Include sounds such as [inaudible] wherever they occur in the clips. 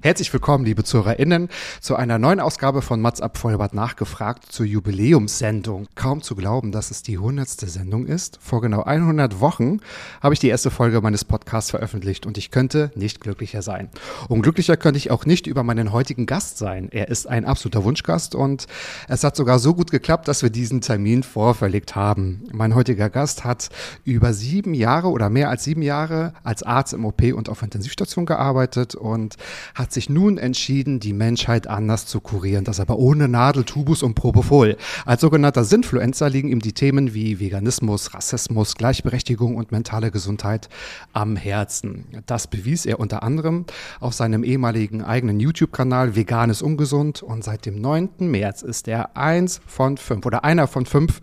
Herzlich willkommen, liebe ZuhörerInnen, zu einer neuen Ausgabe von Mats ab Vollbart nachgefragt zur Jubiläumssendung. Kaum zu glauben, dass es die 100. Sendung ist. Vor genau 100 Wochen habe ich die erste Folge meines Podcasts veröffentlicht und ich könnte nicht glücklicher sein. Und glücklicher könnte ich auch nicht über meinen heutigen Gast sein. Er ist ein absoluter Wunschgast und es hat sogar so gut geklappt, dass wir diesen Termin vorverlegt haben. Mein heutiger Gast hat über sieben Jahre oder mehr als sieben Jahre als Arzt im OP und auf Intensivstation gearbeitet und hat sich nun entschieden, die Menschheit anders zu kurieren. Das aber ohne Nadel, Tubus und Propofol. Als sogenannter Sinfluencer liegen ihm die Themen wie Veganismus, Rassismus, Gleichberechtigung und mentale Gesundheit am Herzen. Das bewies er unter anderem auf seinem ehemaligen eigenen YouTube-Kanal Vegan ist ungesund und seit dem 9. März ist er eins von fünf oder einer von fünf,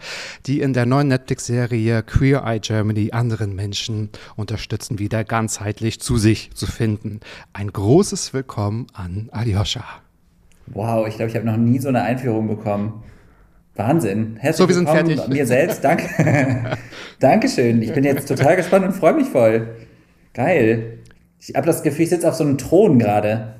die in der neuen Netflix-Serie Queer Eye Germany anderen Menschen unterstützen, wieder ganzheitlich zu sich zu finden. Ein großes Willkommen an Alyosha. Wow, ich glaube, ich habe noch nie so eine Einführung bekommen. Wahnsinn. Herzlich So, wir sind willkommen fertig. Mir selbst, danke. [laughs] Dankeschön. Ich bin jetzt total gespannt und freue mich voll. Geil. Ich habe das Gefühl, ich sitze auf so einem Thron gerade.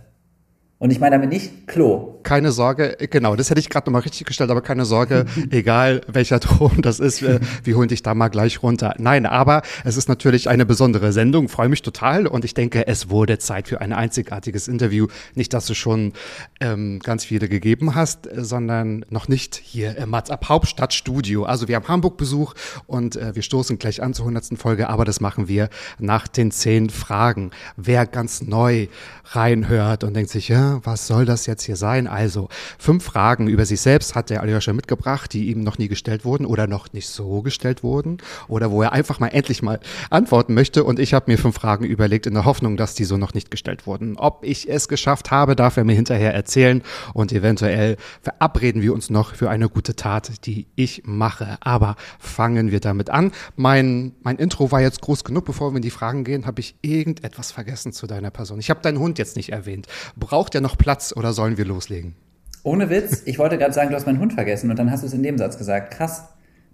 Und ich meine damit nicht Klo. Keine Sorge, genau, das hätte ich gerade nochmal richtig gestellt, aber keine Sorge, [laughs] egal welcher Thron das ist, äh, wir holen dich da mal gleich runter. Nein, aber es ist natürlich eine besondere Sendung, freue mich total und ich denke, es wurde Zeit für ein einzigartiges Interview. Nicht, dass du schon ähm, ganz viele gegeben hast, äh, sondern noch nicht hier im Mats ab Hauptstadtstudio. Also wir haben Hamburg-Besuch und äh, wir stoßen gleich an zur 100. Folge, aber das machen wir nach den zehn Fragen. Wer ganz neu reinhört und denkt sich, ja, was soll das jetzt hier sein? Also, fünf Fragen über sich selbst hat der Aljoscha mitgebracht, die ihm noch nie gestellt wurden oder noch nicht so gestellt wurden oder wo er einfach mal endlich mal antworten möchte. Und ich habe mir fünf Fragen überlegt in der Hoffnung, dass die so noch nicht gestellt wurden. Ob ich es geschafft habe, darf er mir hinterher erzählen und eventuell verabreden wir uns noch für eine gute Tat, die ich mache. Aber fangen wir damit an. Mein, mein Intro war jetzt groß genug. Bevor wir in die Fragen gehen, habe ich irgendetwas vergessen zu deiner Person. Ich habe deinen Hund jetzt nicht erwähnt. Braucht er noch Platz oder sollen wir loslegen? Ohne Witz, ich wollte gerade sagen, du hast meinen Hund vergessen und dann hast du es in dem Satz gesagt. Krass.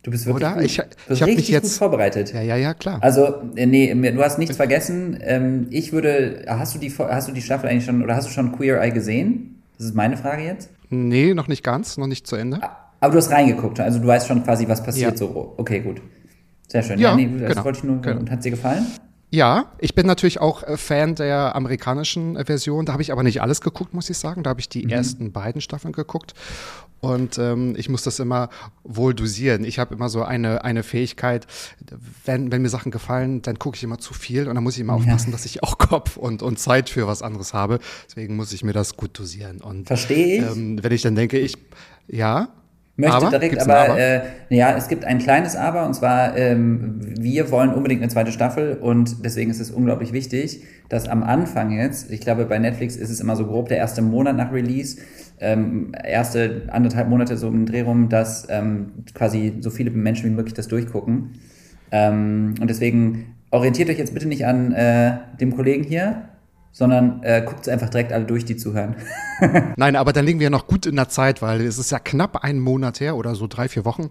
Du bist wirklich Oder? gut. Ich- du ich bist hab mich jetzt- gut vorbereitet. Ja, ja, ja, klar. Also, äh, nee, du hast nichts vergessen. Ähm, ich würde, hast du die, hast du die Staffel eigentlich schon, oder hast du schon Queer Eye gesehen? Das ist meine Frage jetzt. Nee, noch nicht ganz, noch nicht zu Ende. Aber du hast reingeguckt, also du weißt schon quasi, was passiert Ja. so. Okay, gut. Sehr schön. Ja, nee, das genau, wollte ich nur. genau. Und hat dir gefallen? Ja, ich bin natürlich auch äh, Fan der amerikanischen äh, Version. Da habe ich aber nicht alles geguckt, muss ich sagen. Da habe ich die ersten beiden Staffeln geguckt. Und ähm, ich muss das immer wohl dosieren. Ich habe immer so eine, eine Fähigkeit, wenn, wenn mir Sachen gefallen, dann gucke ich immer zu viel und dann muss ich immer aufpassen, dass ich auch Kopf und, und Zeit für was anderes habe. Deswegen muss ich mir das gut dosieren. Und Verstehe ich. ähm, wenn ich dann denke, ich, ja, Möchte aber, direkt, gibt's aber, aber? Äh, ja, es gibt ein kleines Aber und zwar, ähm, wir wollen unbedingt eine zweite Staffel und deswegen ist es unglaublich wichtig, dass am Anfang jetzt, ich glaube bei Netflix ist es immer so grob der erste Monat nach Release, ähm, erste anderthalb Monate so im Dreh rum, dass ähm, quasi so viele Menschen wie möglich das durchgucken. Ähm, und deswegen orientiert euch jetzt bitte nicht an äh, dem Kollegen hier, sondern äh, guckt es einfach direkt alle durch, die zuhören. [laughs] Nein, aber dann liegen wir noch gut in der Zeit, weil es ist ja knapp einen Monat her oder so drei, vier Wochen,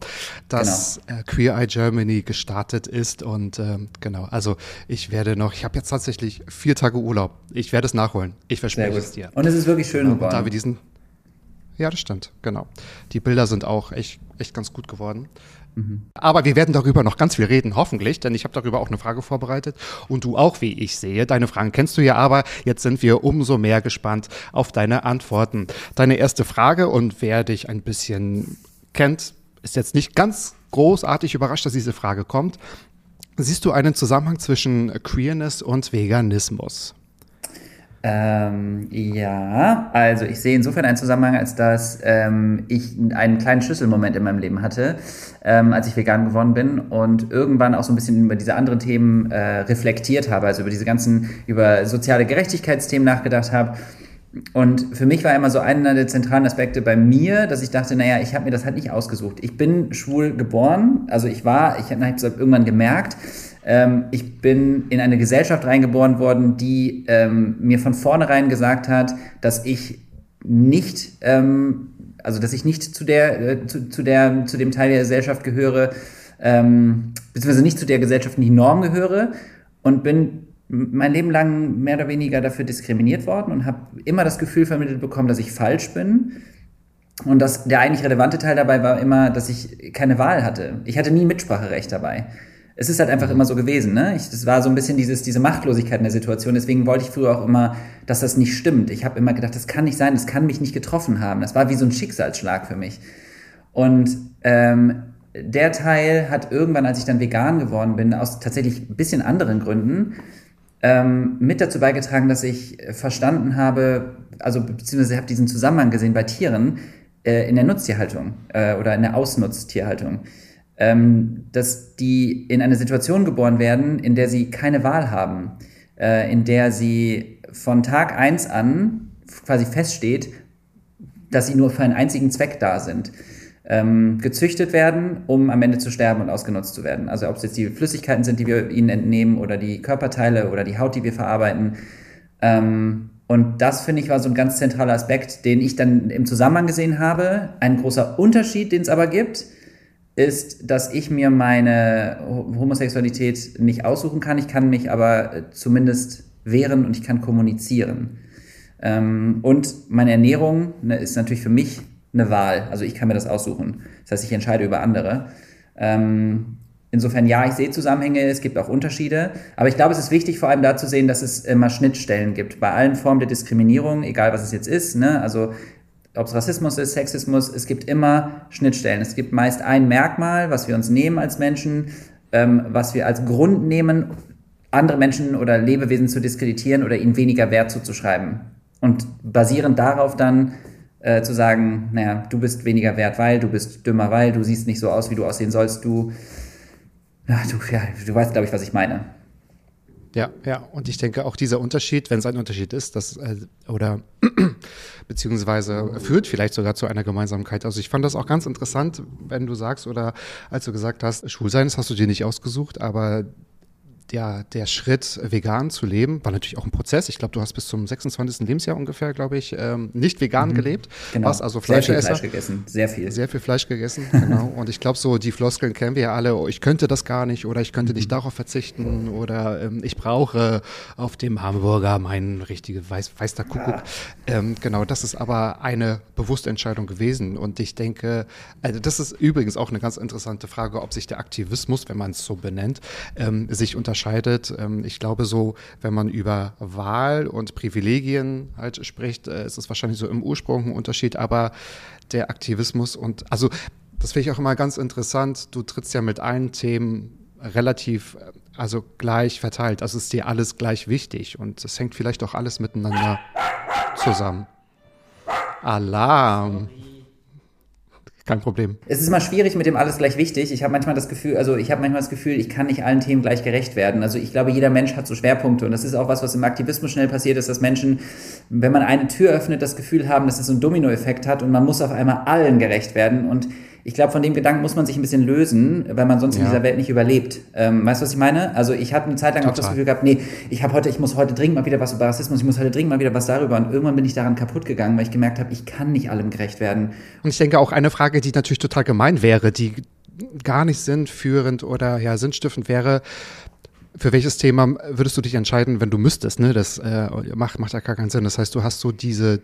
dass Genau. äh, Queer Eye Germany gestartet ist. Und ähm, genau, also ich werde noch, ich habe jetzt tatsächlich vier Tage Urlaub. Ich werde es nachholen. Ich verspreche es dir. Und es ist wirklich schön Und geworden. da wir diesen. Ja, das stimmt, genau. Die Bilder sind auch echt, echt ganz gut geworden. Aber wir werden darüber noch ganz viel reden, hoffentlich, denn ich habe darüber auch eine Frage vorbereitet und du auch, wie ich sehe. Deine Fragen kennst du ja, aber jetzt sind wir umso mehr gespannt auf deine Antworten. Deine erste Frage und wer dich ein bisschen kennt, ist jetzt nicht ganz großartig überrascht, dass diese Frage kommt. Siehst du einen Zusammenhang zwischen Queerness und Veganismus? Ähm, ja, also ich sehe insofern einen Zusammenhang, als dass ähm, ich einen kleinen Schlüsselmoment in meinem Leben hatte, ähm, als ich vegan geworden bin und irgendwann auch so ein bisschen über diese anderen Themen äh, reflektiert habe, also über diese ganzen, über soziale Gerechtigkeitsthemen nachgedacht habe. Und für mich war immer so einer der zentralen Aspekte bei mir, dass ich dachte, naja, ich habe mir das halt nicht ausgesucht. Ich bin schwul geboren, also ich war, ich habe irgendwann gemerkt, ähm, ich bin in eine Gesellschaft reingeboren worden, die ähm, mir von vornherein gesagt hat, dass ich nicht, ähm, also dass ich nicht zu der, äh, zu, zu, der, zu dem Teil der Gesellschaft gehöre, ähm, beziehungsweise nicht zu der gesellschaftlichen Norm gehöre und bin mein Leben lang mehr oder weniger dafür diskriminiert worden und habe immer das Gefühl vermittelt bekommen, dass ich falsch bin. Und das, der eigentlich relevante Teil dabei war immer, dass ich keine Wahl hatte. Ich hatte nie Mitspracherecht dabei es ist halt einfach immer so gewesen, ne? Ich, das war so ein bisschen dieses, diese Machtlosigkeit in der Situation. Deswegen wollte ich früher auch immer, dass das nicht stimmt. Ich habe immer gedacht, das kann nicht sein, das kann mich nicht getroffen haben. Das war wie so ein Schicksalsschlag für mich. Und ähm, der Teil hat irgendwann, als ich dann vegan geworden bin, aus tatsächlich ein bisschen anderen Gründen, ähm, mit dazu beigetragen, dass ich verstanden habe, also beziehungsweise habe diesen Zusammenhang gesehen bei Tieren äh, in der Nutztierhaltung äh, oder in der Ausnutztierhaltung ähm, dass die in eine Situation geboren werden, in der sie keine Wahl haben, äh, in der sie von Tag eins an quasi feststeht, dass sie nur für einen einzigen Zweck da sind. Ähm, gezüchtet werden, um am Ende zu sterben und ausgenutzt zu werden. Also ob es jetzt die Flüssigkeiten sind, die wir ihnen entnehmen oder die Körperteile oder die Haut, die wir verarbeiten. Ähm, und das, finde ich, war so ein ganz zentraler Aspekt, den ich dann im Zusammenhang gesehen habe. Ein großer Unterschied, den es aber gibt, ist, dass ich mir meine Homosexualität nicht aussuchen kann. Ich kann mich aber äh, zumindest wehren und ich kann kommunizieren. Ähm, und meine Ernährung ne, ist natürlich für mich eine Wahl. Also ich kann mir das aussuchen. Das heißt, ich entscheide über andere. Ähm, insofern ja, ich sehe Zusammenhänge, es gibt auch Unterschiede. Aber ich glaube, es ist wichtig, vor allem da zu sehen, dass es immer Schnittstellen gibt. Bei allen Formen der Diskriminierung, egal was es jetzt ist. Ne? Also ob es Rassismus ist, Sexismus, es gibt immer Schnittstellen. Es gibt meist ein Merkmal, was wir uns nehmen als Menschen, ähm, was wir als Grund nehmen, andere Menschen oder Lebewesen zu diskreditieren oder ihnen weniger Wert zuzuschreiben. Und basierend darauf dann äh, zu sagen, naja, du bist weniger wert, weil du bist dümmer, weil du siehst nicht so aus, wie du aussehen sollst, du, ja, du, ja, du weißt, glaube ich, was ich meine. Ja, ja, und ich denke auch dieser Unterschied, wenn es ein Unterschied ist, das äh, oder [clears throat] beziehungsweise führt vielleicht sogar zu einer Gemeinsamkeit. Also ich fand das auch ganz interessant, wenn du sagst oder als du gesagt hast, Schulsein, das hast du dir nicht ausgesucht, aber der, der Schritt, vegan zu leben, war natürlich auch ein Prozess. Ich glaube, du hast bis zum 26. Lebensjahr ungefähr, glaube ich, ähm, nicht vegan mhm. gelebt. Genau. Warst also Fleischesser. Sehr viel Fleisch gegessen, sehr viel. Sehr viel Fleisch gegessen, genau. [laughs] Und ich glaube, so die Floskeln kennen wir ja alle. Oh, ich könnte das gar nicht oder ich könnte mhm. nicht darauf verzichten oder ähm, ich brauche auf dem Hamburger meinen richtigen Weiß, Weißer Kuckuck. Ja. Ähm, genau, das ist aber eine bewusste Entscheidung gewesen. Und ich denke, also das ist übrigens auch eine ganz interessante Frage, ob sich der Aktivismus, wenn man es so benennt, ähm, sich unterscheidet unterscheidet. Ähm, ich glaube so, wenn man über Wahl und Privilegien halt spricht, äh, ist es wahrscheinlich so im Ursprung ein Unterschied, aber der Aktivismus und also das finde ich auch immer ganz interessant. Du trittst ja mit allen Themen relativ, äh, also gleich verteilt. Also ist dir alles gleich wichtig und es hängt vielleicht auch alles miteinander zusammen. Alarm. Kein Problem. Es ist immer schwierig mit dem alles gleich wichtig. Ich habe manchmal das Gefühl, also ich habe manchmal das Gefühl, ich kann nicht allen Themen gleich gerecht werden. Also ich glaube, jeder Mensch hat so Schwerpunkte und das ist auch was, was im Aktivismus schnell passiert ist, dass Menschen, wenn man eine Tür öffnet, das Gefühl haben, dass es so einen Dominoeffekt hat und man muss auf einmal allen gerecht werden und ich glaube, von dem Gedanken muss man sich ein bisschen lösen, weil man sonst ja. in dieser Welt nicht überlebt. Ähm, weißt du, was ich meine? Also ich habe eine Zeit lang Total. auch das Gefühl gehabt, nee, ich habe heute, ich muss heute dringend mal wieder was über Rassismus, ich muss heute dringend mal wieder was darüber. Und irgendwann bin ich daran kaputt gegangen, weil ich gemerkt habe, ich kann nicht allem gerecht werden. Und ich denke auch eine Frage, die natürlich total gemein wäre, die gar nicht sinnführend oder ja sinnstiftend wäre, für welches Thema würdest du dich entscheiden, wenn du müsstest? Ne? Das äh, macht, macht ja gar keinen Sinn. Das heißt, du hast so diese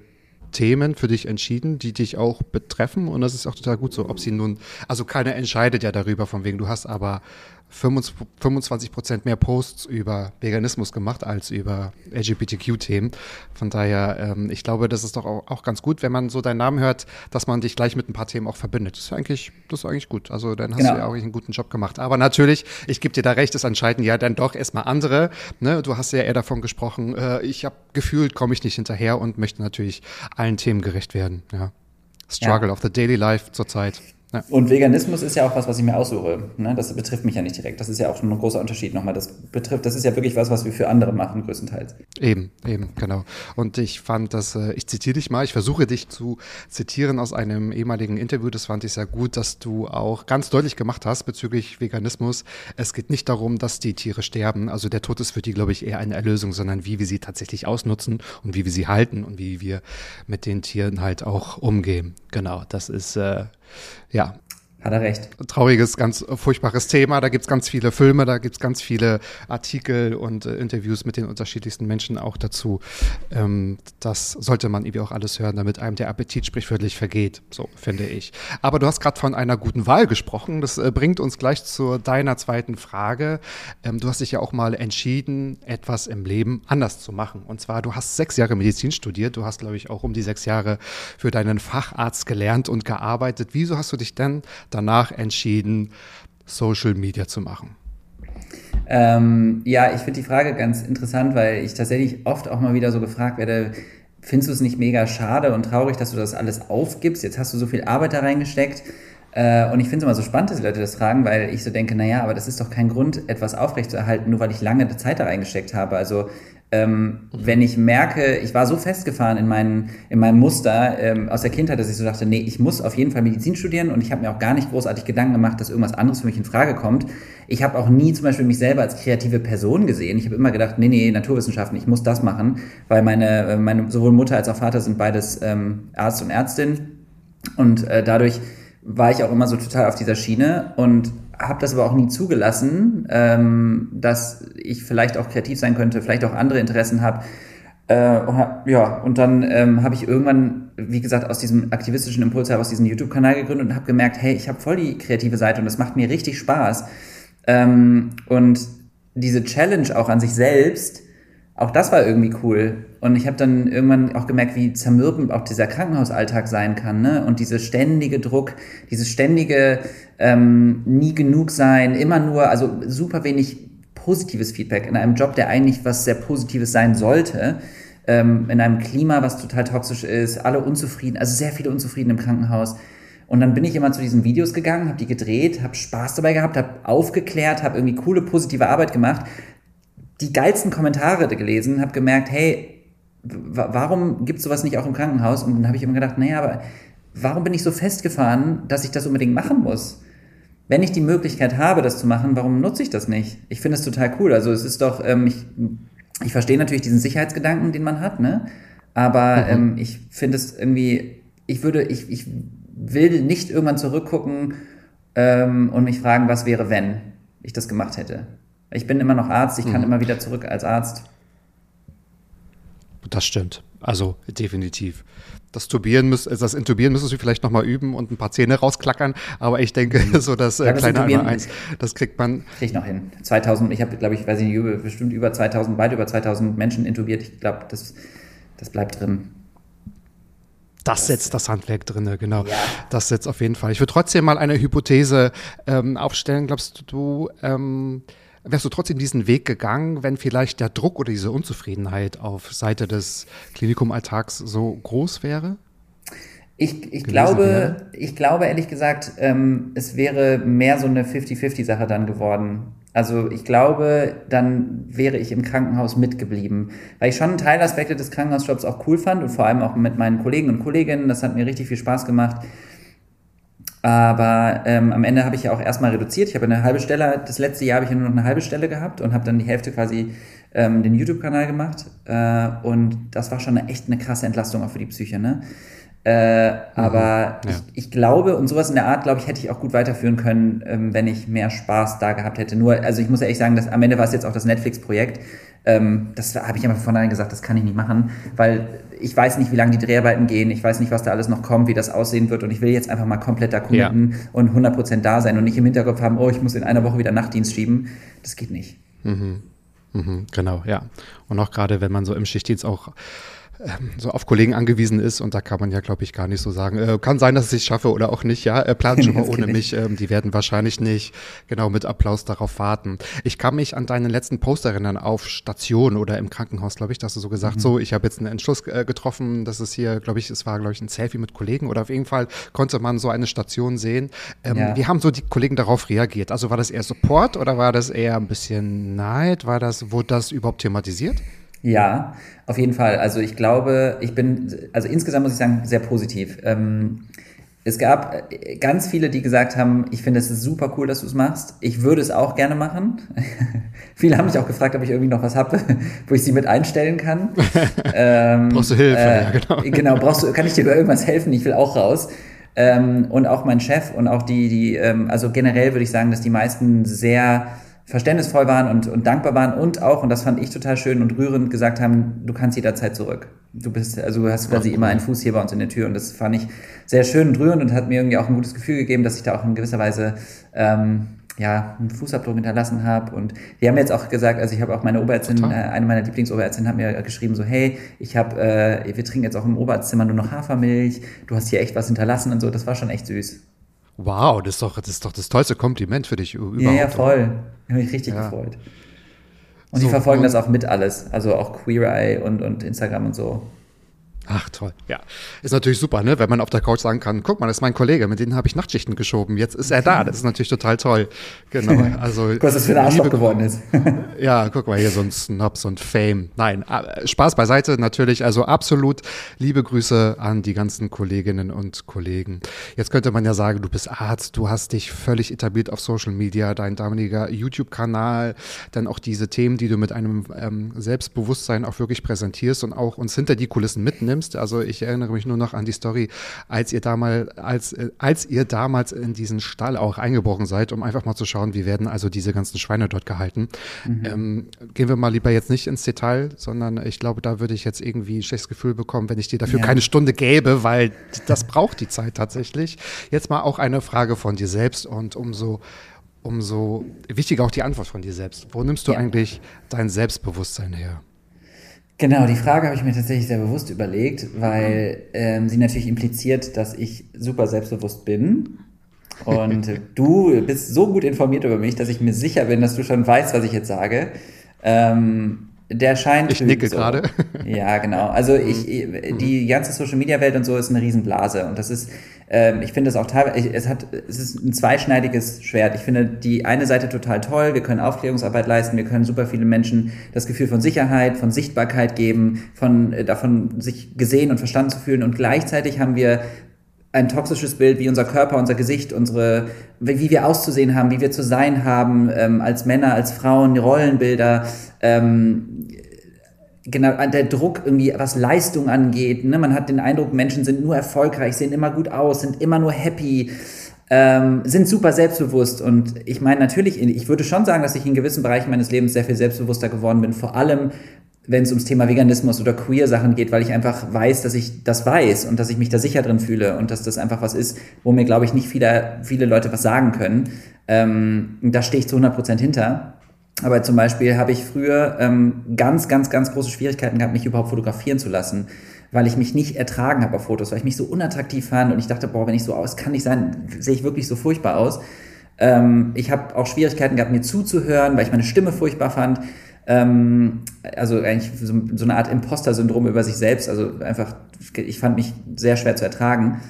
Themen für dich entschieden, die dich auch betreffen und das ist auch total gut so. Ob sie nun, also keiner entscheidet ja darüber, von wegen du hast aber 25 Prozent mehr Posts über Veganismus gemacht als über LGBTQ-Themen. Von daher, ähm, ich glaube, das ist doch auch, auch, ganz gut, wenn man so deinen Namen hört, dass man dich gleich mit ein paar Themen auch verbindet. Das ist eigentlich, das ist eigentlich gut. Also dann hast genau. du ja auch einen guten Job gemacht. Aber natürlich, ich gebe dir da recht, es entscheiden ja dann doch erstmal andere. Ne? Du hast ja eher davon gesprochen, äh, ich habe gefühlt, komme ich nicht hinterher und möchte natürlich allen Themen gerecht werden. Ja. Struggle ja. of the Daily Life zurzeit. Ja. Und Veganismus ist ja auch was, was ich mir aussuche. Ne? Das betrifft mich ja nicht direkt. Das ist ja auch schon ein großer Unterschied nochmal. Das betrifft, das ist ja wirklich was, was wir für andere machen, größtenteils. Eben, eben, genau. Und ich fand das, äh, ich zitiere dich mal, ich versuche dich zu zitieren aus einem ehemaligen Interview. Das fand ich sehr gut, dass du auch ganz deutlich gemacht hast bezüglich Veganismus. Es geht nicht darum, dass die Tiere sterben. Also der Tod ist für die, glaube ich, eher eine Erlösung, sondern wie wir sie tatsächlich ausnutzen und wie wir sie halten und wie wir mit den Tieren halt auch umgehen. Genau, das ist äh, ja, hat er recht. Trauriges, ganz furchtbares Thema. Da gibt es ganz viele Filme, da gibt es ganz viele Artikel und äh, Interviews mit den unterschiedlichsten Menschen auch dazu. Ähm, das sollte man irgendwie auch alles hören, damit einem der Appetit sprichwörtlich vergeht, so finde ich. Aber du hast gerade von einer guten Wahl gesprochen. Das äh, bringt uns gleich zu deiner zweiten Frage. Ähm, du hast dich ja auch mal entschieden, etwas im Leben anders zu machen. Und zwar, du hast sechs Jahre Medizin studiert. Du hast, glaube ich, auch um die sechs Jahre für deinen Facharzt gelernt und gearbeitet. Wieso hast du dich denn danach entschieden, Social Media zu machen? Ähm, ja, ich finde die Frage ganz interessant, weil ich tatsächlich oft auch mal wieder so gefragt werde, findest du es nicht mega schade und traurig, dass du das alles aufgibst? Jetzt hast du so viel Arbeit da reingesteckt. Äh, und ich finde es immer so spannend, dass die Leute das fragen, weil ich so denke, naja, aber das ist doch kein Grund, etwas aufrechtzuerhalten, nur weil ich lange Zeit da reingesteckt habe. Also ähm, wenn ich merke, ich war so festgefahren in, meinen, in meinem Muster ähm, aus der Kindheit, dass ich so dachte, nee, ich muss auf jeden Fall Medizin studieren und ich habe mir auch gar nicht großartig Gedanken gemacht, dass irgendwas anderes für mich in Frage kommt. Ich habe auch nie zum Beispiel mich selber als kreative Person gesehen. Ich habe immer gedacht, nee, nee, Naturwissenschaften, ich muss das machen, weil meine, äh, meine sowohl Mutter als auch Vater sind beides ähm, Arzt und Ärztin und äh, dadurch war ich auch immer so total auf dieser Schiene und habe das aber auch nie zugelassen, ähm, dass ich vielleicht auch kreativ sein könnte, vielleicht auch andere Interessen habe. Äh, ja, und dann ähm, habe ich irgendwann, wie gesagt, aus diesem aktivistischen Impuls heraus diesen YouTube-Kanal gegründet und habe gemerkt, hey, ich habe voll die kreative Seite und das macht mir richtig Spaß. Ähm, und diese Challenge auch an sich selbst, auch das war irgendwie cool. Und ich habe dann irgendwann auch gemerkt, wie zermürbend auch dieser Krankenhausalltag sein kann. Ne? Und diese ständige Druck, dieses ständige ähm, nie genug sein, immer nur, also super wenig positives Feedback in einem Job, der eigentlich was sehr Positives sein sollte. Ähm, in einem Klima, was total toxisch ist, alle unzufrieden, also sehr viele unzufrieden im Krankenhaus. Und dann bin ich immer zu diesen Videos gegangen, habe die gedreht, habe Spaß dabei gehabt, habe aufgeklärt, habe irgendwie coole, positive Arbeit gemacht, die geilsten Kommentare gelesen, habe gemerkt, hey, warum gibt es sowas nicht auch im Krankenhaus? Und dann habe ich immer gedacht, naja, aber warum bin ich so festgefahren, dass ich das unbedingt machen muss? Wenn ich die Möglichkeit habe, das zu machen, warum nutze ich das nicht? Ich finde es total cool. Also es ist doch, ähm, ich, ich verstehe natürlich diesen Sicherheitsgedanken, den man hat, ne? Aber mhm. ähm, ich finde es irgendwie, ich würde, ich, ich will nicht irgendwann zurückgucken ähm, und mich fragen, was wäre, wenn ich das gemacht hätte. Ich bin immer noch Arzt, ich kann mhm. immer wieder zurück als Arzt. Das stimmt. Also definitiv. Das Tubieren müsst, das Intubieren müsstest du vielleicht nochmal üben und ein paar Zähne rausklackern, aber ich denke, mhm. [laughs] so das, äh, das kleine einmal eins, das kriegt man. Krieg ich noch hin. 2000, ich habe, glaube ich, weiß nicht, bestimmt über 2000, weit über 2000 Menschen intubiert. Ich glaube, das, das bleibt drin. Das setzt das Handwerk drin, genau. Ja. Das setzt auf jeden Fall. Ich würde trotzdem mal eine Hypothese ähm, aufstellen. Glaubst du, ähm, wärst du trotzdem diesen Weg gegangen, wenn vielleicht der Druck oder diese Unzufriedenheit auf Seite des Klinikumalltags so groß wäre? Ich, ich glaube, ich glaube ehrlich gesagt, ähm, es wäre mehr so eine 50-50-Sache dann geworden. Also ich glaube, dann wäre ich im Krankenhaus mitgeblieben, weil ich schon Teilaspekte des Krankenhausjobs auch cool fand und vor allem auch mit meinen Kollegen und Kolleginnen. Das hat mir richtig viel Spaß gemacht. Aber ähm, am Ende habe ich ja auch erstmal reduziert. Ich habe eine halbe Stelle, das letzte Jahr habe ich ja nur noch eine halbe Stelle gehabt und habe dann die Hälfte quasi ähm, den YouTube-Kanal gemacht. Äh, und das war schon eine, echt eine krasse Entlastung auch für die Psyche. Ne? Äh, mhm, aber ja. ich, ich, glaube, und sowas in der Art, glaube ich, hätte ich auch gut weiterführen können, ähm, wenn ich mehr Spaß da gehabt hätte. Nur, also ich muss ehrlich sagen, dass am Ende war es jetzt auch das Netflix-Projekt. Ähm, das habe ich immer von vornherein gesagt, das kann ich nicht machen, weil ich weiß nicht, wie lange die Dreharbeiten gehen, ich weiß nicht, was da alles noch kommt, wie das aussehen wird und ich will jetzt einfach mal komplett da committen ja. und 100% da sein und nicht im Hinterkopf haben, oh, ich muss in einer Woche wieder Nachtdienst schieben. Das geht nicht. Mhm. Mhm, genau, ja. Und auch gerade, wenn man so im Schichtdienst auch so auf Kollegen angewiesen ist und da kann man ja, glaube ich, gar nicht so sagen. Äh, kann sein, dass ich es schaffe oder auch nicht, ja. Äh, planen schon mal [laughs] ohne mich. Ähm, die werden wahrscheinlich nicht genau mit Applaus darauf warten. Ich kann mich an deinen letzten Post erinnern auf Station oder im Krankenhaus, glaube ich, dass du so gesagt, mhm. so, ich habe jetzt einen Entschluss äh, getroffen, dass es hier, glaube ich, es war, glaube ich, ein Selfie mit Kollegen oder auf jeden Fall konnte man so eine Station sehen. Ähm, ja. Wie haben so die Kollegen darauf reagiert? Also war das eher Support oder war das eher ein bisschen Neid? War das, wurde das überhaupt thematisiert? Ja, auf jeden Fall. Also ich glaube, ich bin, also insgesamt muss ich sagen, sehr positiv. Ähm, es gab äh, ganz viele, die gesagt haben, ich finde es super cool, dass du es machst. Ich würde es auch gerne machen. [laughs] viele haben mich auch gefragt, ob ich irgendwie noch was habe, [laughs] wo ich sie mit einstellen kann. [laughs] ähm, brauchst du Hilfe? Äh, ja, genau. genau, brauchst du, kann ich dir über irgendwas helfen? Ich will auch raus. Ähm, und auch mein Chef und auch die, die, ähm, also generell würde ich sagen, dass die meisten sehr verständnisvoll waren und, und dankbar waren und auch, und das fand ich total schön und rührend, gesagt haben, du kannst jederzeit zurück. Du bist, also du hast quasi immer einen Fuß hier bei uns in der Tür und das fand ich sehr schön und rührend und hat mir irgendwie auch ein gutes Gefühl gegeben, dass ich da auch in gewisser Weise ähm, ja, einen Fußabdruck hinterlassen habe. Und die haben jetzt auch gesagt, also ich habe auch meine Oberärztin, äh, eine meiner Lieblingsoberärztinnen hat mir geschrieben, so, hey, ich habe, äh, wir trinken jetzt auch im Oberärztzimmer nur noch Hafermilch, du hast hier echt was hinterlassen und so, das war schon echt süß. Wow, das ist doch das, ist doch das tollste Kompliment für dich überhaupt. Ja, ja voll. Ich habe mich richtig ja. gefreut. Und so, die verfolgen das auch mit alles, also auch Queer Eye und, und Instagram und so. Ach toll, ja. Ist natürlich super, ne? wenn man auf der Couch sagen kann, guck mal, das ist mein Kollege, mit dem habe ich Nachtschichten geschoben, jetzt ist er da, [laughs] das ist natürlich total toll. Genau, [laughs] also. was das für ein Arschloch geworden ist. [laughs] ja, guck mal, hier so ein Snobs und Fame. Nein, äh, Spaß beiseite natürlich, also absolut liebe Grüße an die ganzen Kolleginnen und Kollegen. Jetzt könnte man ja sagen, du bist Arzt, du hast dich völlig etabliert auf Social Media, dein damaliger YouTube-Kanal, dann auch diese Themen, die du mit einem ähm, Selbstbewusstsein auch wirklich präsentierst und auch uns hinter die Kulissen mitnimmst nimmst. Also ich erinnere mich nur noch an die Story, als ihr damals, als, als ihr damals in diesen Stall auch eingebrochen seid, um einfach mal zu schauen, wie werden also diese ganzen Schweine dort gehalten. Mhm. Ähm, gehen wir mal lieber jetzt nicht ins Detail, sondern ich glaube, da würde ich jetzt irgendwie ein schlechtes Gefühl bekommen, wenn ich dir dafür ja. keine Stunde gäbe, weil das braucht die Zeit tatsächlich. Jetzt mal auch eine Frage von dir selbst und umso umso wichtiger auch die Antwort von dir selbst. Wo nimmst du ja. eigentlich dein Selbstbewusstsein her? Genau, die Frage habe ich mir tatsächlich sehr bewusst überlegt, weil ähm, sie natürlich impliziert, dass ich super selbstbewusst bin. Und [laughs] du bist so gut informiert über mich, dass ich mir sicher bin, dass du schon weißt, was ich jetzt sage. Ähm, der scheint. Ich nicke so. gerade. Ja, genau. Also [laughs] ich, mhm. die ganze Social Media Welt und so ist eine Riesenblase. Und das ist, ähm, ich finde es auch teilweise, es hat, es ist ein zweischneidiges Schwert. Ich finde die eine Seite total toll. Wir können Aufklärungsarbeit leisten. Wir können super viele Menschen das Gefühl von Sicherheit, von Sichtbarkeit geben, von, äh, davon sich gesehen und verstanden zu fühlen. Und gleichzeitig haben wir ein toxisches Bild, wie unser Körper, unser Gesicht, unsere, wie wir auszusehen haben, wie wir zu sein haben, ähm, als Männer, als Frauen, Rollenbilder, ähm, genau, der Druck irgendwie, was Leistung angeht. Ne? Man hat den Eindruck, Menschen sind nur erfolgreich, sehen immer gut aus, sind immer nur happy, ähm, sind super selbstbewusst. Und ich meine, natürlich, ich würde schon sagen, dass ich in gewissen Bereichen meines Lebens sehr viel selbstbewusster geworden bin, vor allem wenn es ums Thema Veganismus oder Queer-Sachen geht, weil ich einfach weiß, dass ich das weiß und dass ich mich da sicher drin fühle und dass das einfach was ist, wo mir, glaube ich, nicht viele, viele Leute was sagen können. Ähm, da stehe ich zu 100 Prozent hinter. Aber zum Beispiel habe ich früher ähm, ganz, ganz, ganz große Schwierigkeiten gehabt, mich überhaupt fotografieren zu lassen, weil ich mich nicht ertragen habe auf Fotos, weil ich mich so unattraktiv fand und ich dachte, boah, wenn ich so aus, kann nicht sein, sehe ich wirklich so furchtbar aus. Ähm, ich habe auch Schwierigkeiten gehabt, mir zuzuhören, weil ich meine Stimme furchtbar fand. Ähm, also eigentlich so, so eine Art Imposter-Syndrom über sich selbst. Also einfach, ich fand mich sehr schwer zu ertragen.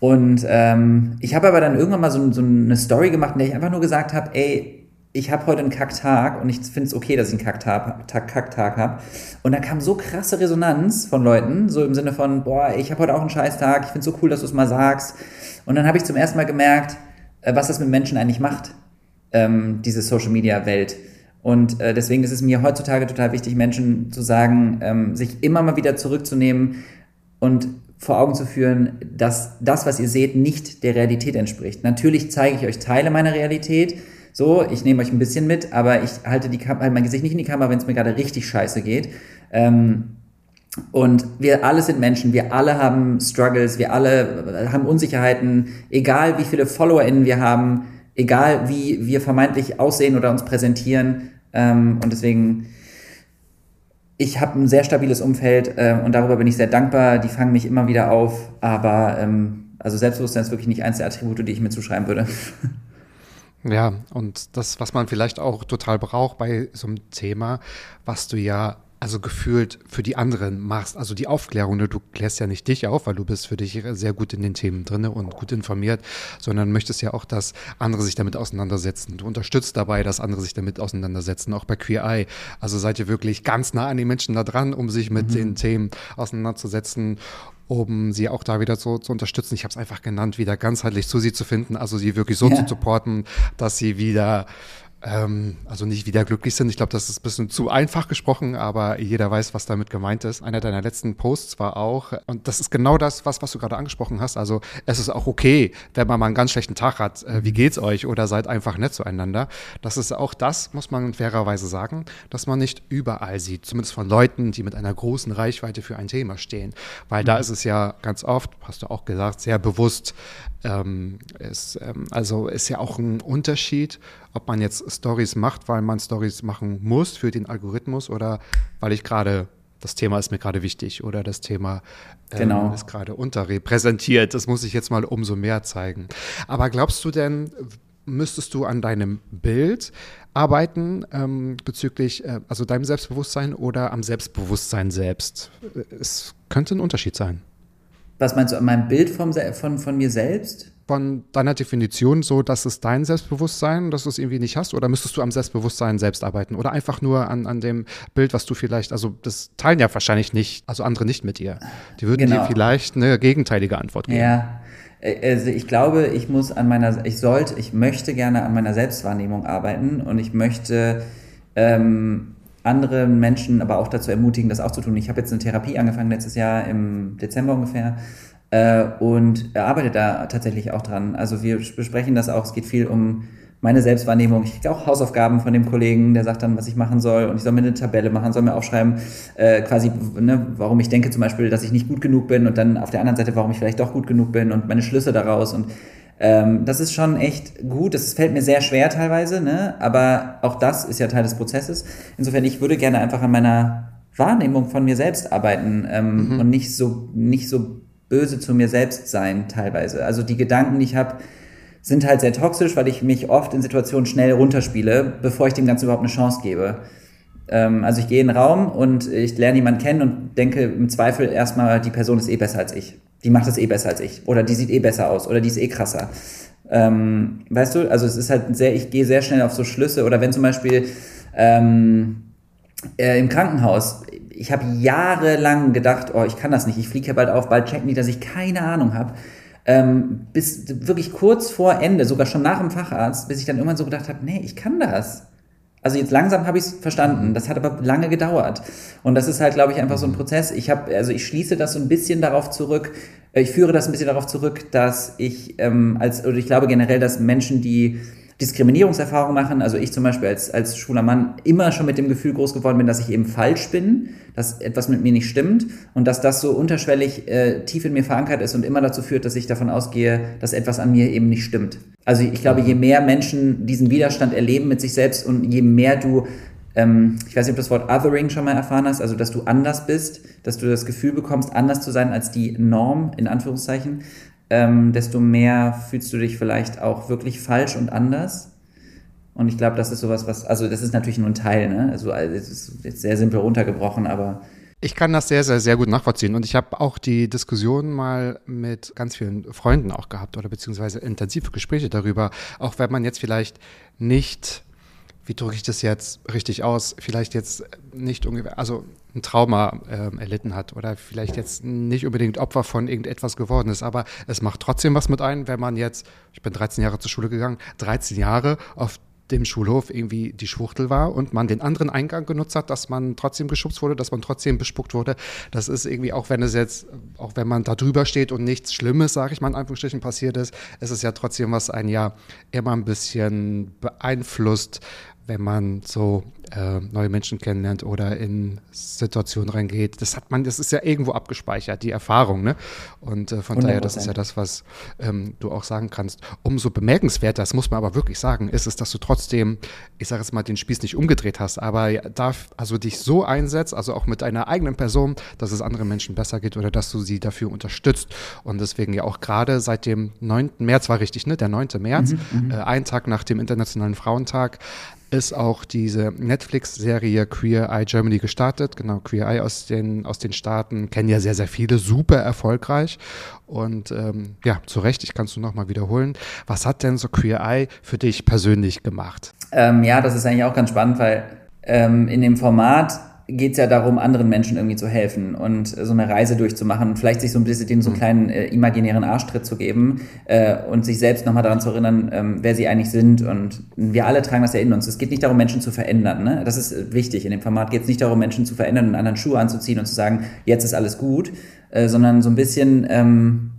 Und ähm, ich habe aber dann irgendwann mal so, so eine Story gemacht, in der ich einfach nur gesagt habe, ey, ich habe heute einen Kacktag und ich finde es okay, dass ich einen Kacktag, Kacktag habe. Und da kam so krasse Resonanz von Leuten, so im Sinne von, boah, ich habe heute auch einen Scheißtag, ich finde es so cool, dass du es mal sagst. Und dann habe ich zum ersten Mal gemerkt, äh, was das mit Menschen eigentlich macht, ähm, diese Social-Media-Welt. Und äh, deswegen ist es mir heutzutage total wichtig, Menschen zu sagen, ähm, sich immer mal wieder zurückzunehmen und vor Augen zu führen, dass das, was ihr seht, nicht der Realität entspricht. Natürlich zeige ich euch Teile meiner Realität, So, ich nehme euch ein bisschen mit, aber ich halte die Kam halt mein Gesicht nicht in die Kamera, wenn es mir gerade richtig scheiße geht. Ähm, und wir alle sind Menschen, wir alle haben Struggles, wir alle haben Unsicherheiten, egal wie viele FollowerInnen wir haben, egal wie wir vermeintlich aussehen oder uns präsentieren. Ähm, und deswegen, ich habe ein sehr stabiles Umfeld äh, und darüber bin ich sehr dankbar. Die fangen mich immer wieder auf, aber ähm, also Selbstbewusstsein ist wirklich nicht eins der Attribute, die ich mir zuschreiben würde. [laughs] Ja, und das, was man vielleicht auch total braucht bei so einem Thema, was du ja also gefühlt für die anderen machst. Also die Aufklärung, ne? du klärst ja nicht dich auf, weil du bist für dich sehr gut in den Themen drinne und gut informiert, sondern möchtest ja auch, dass andere sich damit auseinandersetzen. Du unterstützt dabei, dass andere sich damit auseinandersetzen, auch bei Queer Eye. Also seid ihr wirklich ganz nah an die Menschen da dran, um sich mit mhm. den Themen auseinanderzusetzen um sie auch da wieder so zu unterstützen. Ich habe es einfach genannt, wieder ganzheitlich zu sie zu finden, also sie wirklich so ja. zu supporten, dass sie wieder ähm, also nicht wieder glücklich sind. Ich glaube, das ist ein bisschen zu einfach gesprochen, aber jeder weiß, was damit gemeint ist. Einer deiner letzten Posts war auch, und das ist genau das, was, was du gerade angesprochen hast. Also es ist auch okay, wenn man mal einen ganz schlechten Tag hat. Äh, wie geht's euch? Oder seid einfach nett zueinander. Das ist auch das, muss man fairerweise sagen, dass man nicht überall sieht. Zumindest von Leuten, die mit einer großen Reichweite für ein Thema stehen. Weil da mhm. ist es ja ganz oft, hast du auch gesagt, sehr bewusst, ähm, ist, ähm, also ist ja auch ein Unterschied, ob man jetzt Stories macht, weil man Stories machen muss für den Algorithmus oder weil ich gerade das Thema ist mir gerade wichtig oder das Thema ähm, genau. ist gerade unterrepräsentiert. Das muss ich jetzt mal umso mehr zeigen. Aber glaubst du denn, müsstest du an deinem Bild arbeiten ähm, bezüglich äh, also deinem Selbstbewusstsein oder am Selbstbewusstsein selbst? Es könnte ein Unterschied sein. Was meinst du an meinem Bild vom, von, von mir selbst? Von deiner Definition so, dass es dein Selbstbewusstsein, dass du es irgendwie nicht hast? Oder müsstest du am Selbstbewusstsein selbst arbeiten? Oder einfach nur an, an dem Bild, was du vielleicht, also das teilen ja wahrscheinlich nicht, also andere nicht mit dir. Die würden genau. dir vielleicht eine gegenteilige Antwort geben. Ja. Äh, also ich glaube, ich muss an meiner, ich sollte, ich möchte gerne an meiner Selbstwahrnehmung arbeiten und ich möchte ähm, andere Menschen aber auch dazu ermutigen, das auch zu tun. Ich habe jetzt eine Therapie angefangen letztes Jahr im Dezember ungefähr äh, und arbeite da tatsächlich auch dran. Also wir besprechen das auch. Es geht viel um meine Selbstwahrnehmung. Ich kriege auch Hausaufgaben von dem Kollegen, der sagt dann, was ich machen soll und ich soll mir eine Tabelle machen, soll mir aufschreiben, äh, quasi, ne, warum ich denke zum Beispiel, dass ich nicht gut genug bin und dann auf der anderen Seite, warum ich vielleicht doch gut genug bin und meine Schlüsse daraus und ähm, das ist schon echt gut. Das fällt mir sehr schwer teilweise, ne? aber auch das ist ja Teil des Prozesses. Insofern, ich würde gerne einfach an meiner Wahrnehmung von mir selbst arbeiten ähm, mhm. und nicht so, nicht so böse zu mir selbst sein teilweise. Also die Gedanken, die ich habe, sind halt sehr toxisch, weil ich mich oft in Situationen schnell runterspiele, bevor ich dem Ganzen überhaupt eine Chance gebe. Ähm, also ich gehe in einen Raum und ich lerne jemanden kennen und denke im Zweifel erstmal, die Person ist eh besser als ich die macht das eh besser als ich. Oder die sieht eh besser aus. Oder die ist eh krasser. Ähm, weißt du, also es ist halt sehr, ich gehe sehr schnell auf so Schlüsse. Oder wenn zum Beispiel ähm, äh, im Krankenhaus, ich habe jahrelang gedacht, oh, ich kann das nicht, ich fliege ja bald auf, bald checken die, dass ich keine Ahnung habe. Ähm, bis wirklich kurz vor Ende, sogar schon nach dem Facharzt, bis ich dann irgendwann so gedacht habe, nee, ich kann das. Also jetzt langsam habe ich es verstanden. Das hat aber lange gedauert. Und das ist halt, glaube ich, einfach so ein Prozess. Ich habe, also ich schließe das so ein bisschen darauf zurück, äh, ich führe das ein bisschen darauf zurück, dass ich ähm, als, oder ich glaube generell, dass Menschen, die Diskriminierungserfahrungen machen. Also ich zum Beispiel als, als schwuler Mann immer schon mit dem Gefühl groß geworden bin, dass ich eben falsch bin, dass etwas mit mir nicht stimmt und dass das so unterschwellig äh, tief in mir verankert ist und immer dazu führt, dass ich davon ausgehe, dass etwas an mir eben nicht stimmt. Also ich glaube, je mehr Menschen diesen Widerstand erleben mit sich selbst und je mehr du ähm, ich weiß nicht, ob du das Wort Othering schon mal erfahren hast, also dass du anders bist, dass du das Gefühl bekommst, anders zu sein als die Norm, in Anführungszeichen, ähm, desto mehr fühlst du dich vielleicht auch wirklich falsch und anders. Und ich glaube, das ist sowas, was, also das ist natürlich nur ein Teil, ne? Also es ist jetzt sehr simpel runtergebrochen, aber ich kann das sehr, sehr, sehr gut nachvollziehen. Und ich habe auch die Diskussion mal mit ganz vielen Freunden auch gehabt oder beziehungsweise intensive Gespräche darüber, auch wenn man jetzt vielleicht nicht wie drücke ich das jetzt richtig aus, vielleicht jetzt nicht ungefähr, also ein Trauma äh, erlitten hat oder vielleicht jetzt nicht unbedingt Opfer von irgendetwas geworden ist, aber es macht trotzdem was mit ein, wenn man jetzt, ich bin 13 Jahre zur Schule gegangen, 13 Auf dem Schulhof irgendwie die Schwuchtel war und man den anderen Eingang genutzt hat, dass man trotzdem geschubst wurde, dass man trotzdem bespuckt wurde. Das ist irgendwie, auch wenn es jetzt, auch wenn man da drüber steht und nichts Schlimmes, sage ich mal in Anführungsstrichen, passiert ist, ist es ja trotzdem, was ein ja immer ein bisschen beeinflusst, wenn man so äh, neue Menschen kennenlernt oder in Situationen reingeht. Das hat man, das ist ja irgendwo abgespeichert, die Erfahrung, ne? Und äh, von 100%. daher, das ist ja das, was ähm, du auch sagen kannst. Umso bemerkenswerter, das muss man aber wirklich sagen, ist es, dass du trotzdem, ich sage jetzt mal, den Spieß nicht umgedreht hast, aber darf, also dich so einsetzt, also auch mit deiner eigenen Person, dass es anderen Menschen besser geht oder dass du sie dafür unterstützt. Und deswegen ja auch gerade seit dem 9. März war richtig, ne? Der 9. März, mhm, mhm, äh, ein Tag nach dem Internationalen Frauentag, ist auch diese Netflix-Serie Queer Eye Germany gestartet. Genau, Queer Eye aus den, aus den Staaten kennen ja sehr, sehr viele, super erfolgreich. Und ähm, ja, zu Recht, ich kann es nur nochmal wiederholen. Was hat denn so Queer Eye für dich persönlich gemacht? Ähm, ja, das ist eigentlich auch ganz spannend, weil ähm, in dem Format geht es ja darum, anderen Menschen irgendwie zu helfen und so eine Reise durchzumachen, vielleicht sich so ein bisschen den so einen mhm. kleinen äh, imaginären Arschtritt zu geben äh, und sich selbst nochmal daran zu erinnern, ähm, wer sie eigentlich sind. Und wir alle tragen das ja in uns. Es geht nicht darum, Menschen zu verändern. Ne? Das ist äh, wichtig. In dem Format geht es nicht darum, Menschen zu verändern und anderen Schuhe anzuziehen und zu sagen, jetzt ist alles gut, äh, sondern so ein bisschen ähm,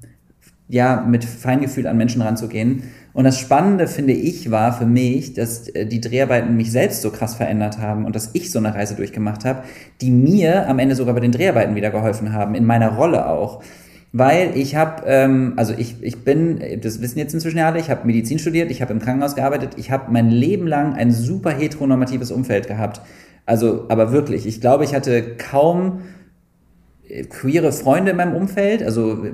ja mit Feingefühl an Menschen ranzugehen und das Spannende, finde ich, war für mich, dass äh, die Dreharbeiten mich selbst so krass verändert haben und dass ich so eine Reise durchgemacht habe, die mir am Ende sogar bei den Dreharbeiten wieder geholfen haben, in meiner Rolle auch. Weil ich habe, ähm, also ich, ich bin, das wissen jetzt inzwischen alle, ich habe Medizin studiert, ich habe im Krankenhaus gearbeitet, ich habe mein Leben lang ein super heteronormatives Umfeld gehabt. Also, aber wirklich, ich glaube, ich hatte kaum äh, queere Freunde in meinem Umfeld. Also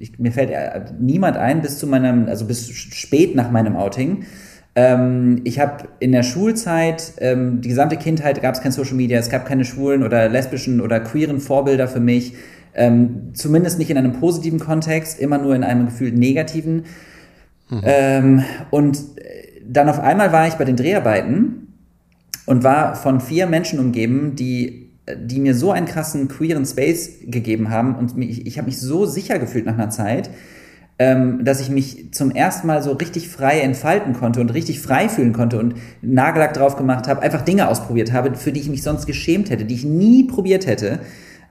ich, mir fällt äh, niemand ein bis zu meinem, also bis spät nach meinem Outing. Ähm, ich habe in der Schulzeit, ähm, die gesamte Kindheit gab es kein Social Media, es gab keine schwulen oder lesbischen oder queeren Vorbilder für mich. Ähm, zumindest nicht in einem positiven Kontext, immer nur in einem gefühlt negativen. Mhm. Ähm, und äh, dann auf einmal war ich bei den Dreharbeiten und war von vier Menschen umgeben, die die mir so einen krassen queeren Space gegeben haben und mich, ich habe mich so sicher gefühlt nach einer Zeit, ähm, dass ich mich zum ersten Mal so richtig frei entfalten konnte und richtig frei fühlen konnte und Nagellack drauf gemacht habe, einfach Dinge ausprobiert habe, für die ich mich sonst geschämt hätte, die ich nie probiert hätte.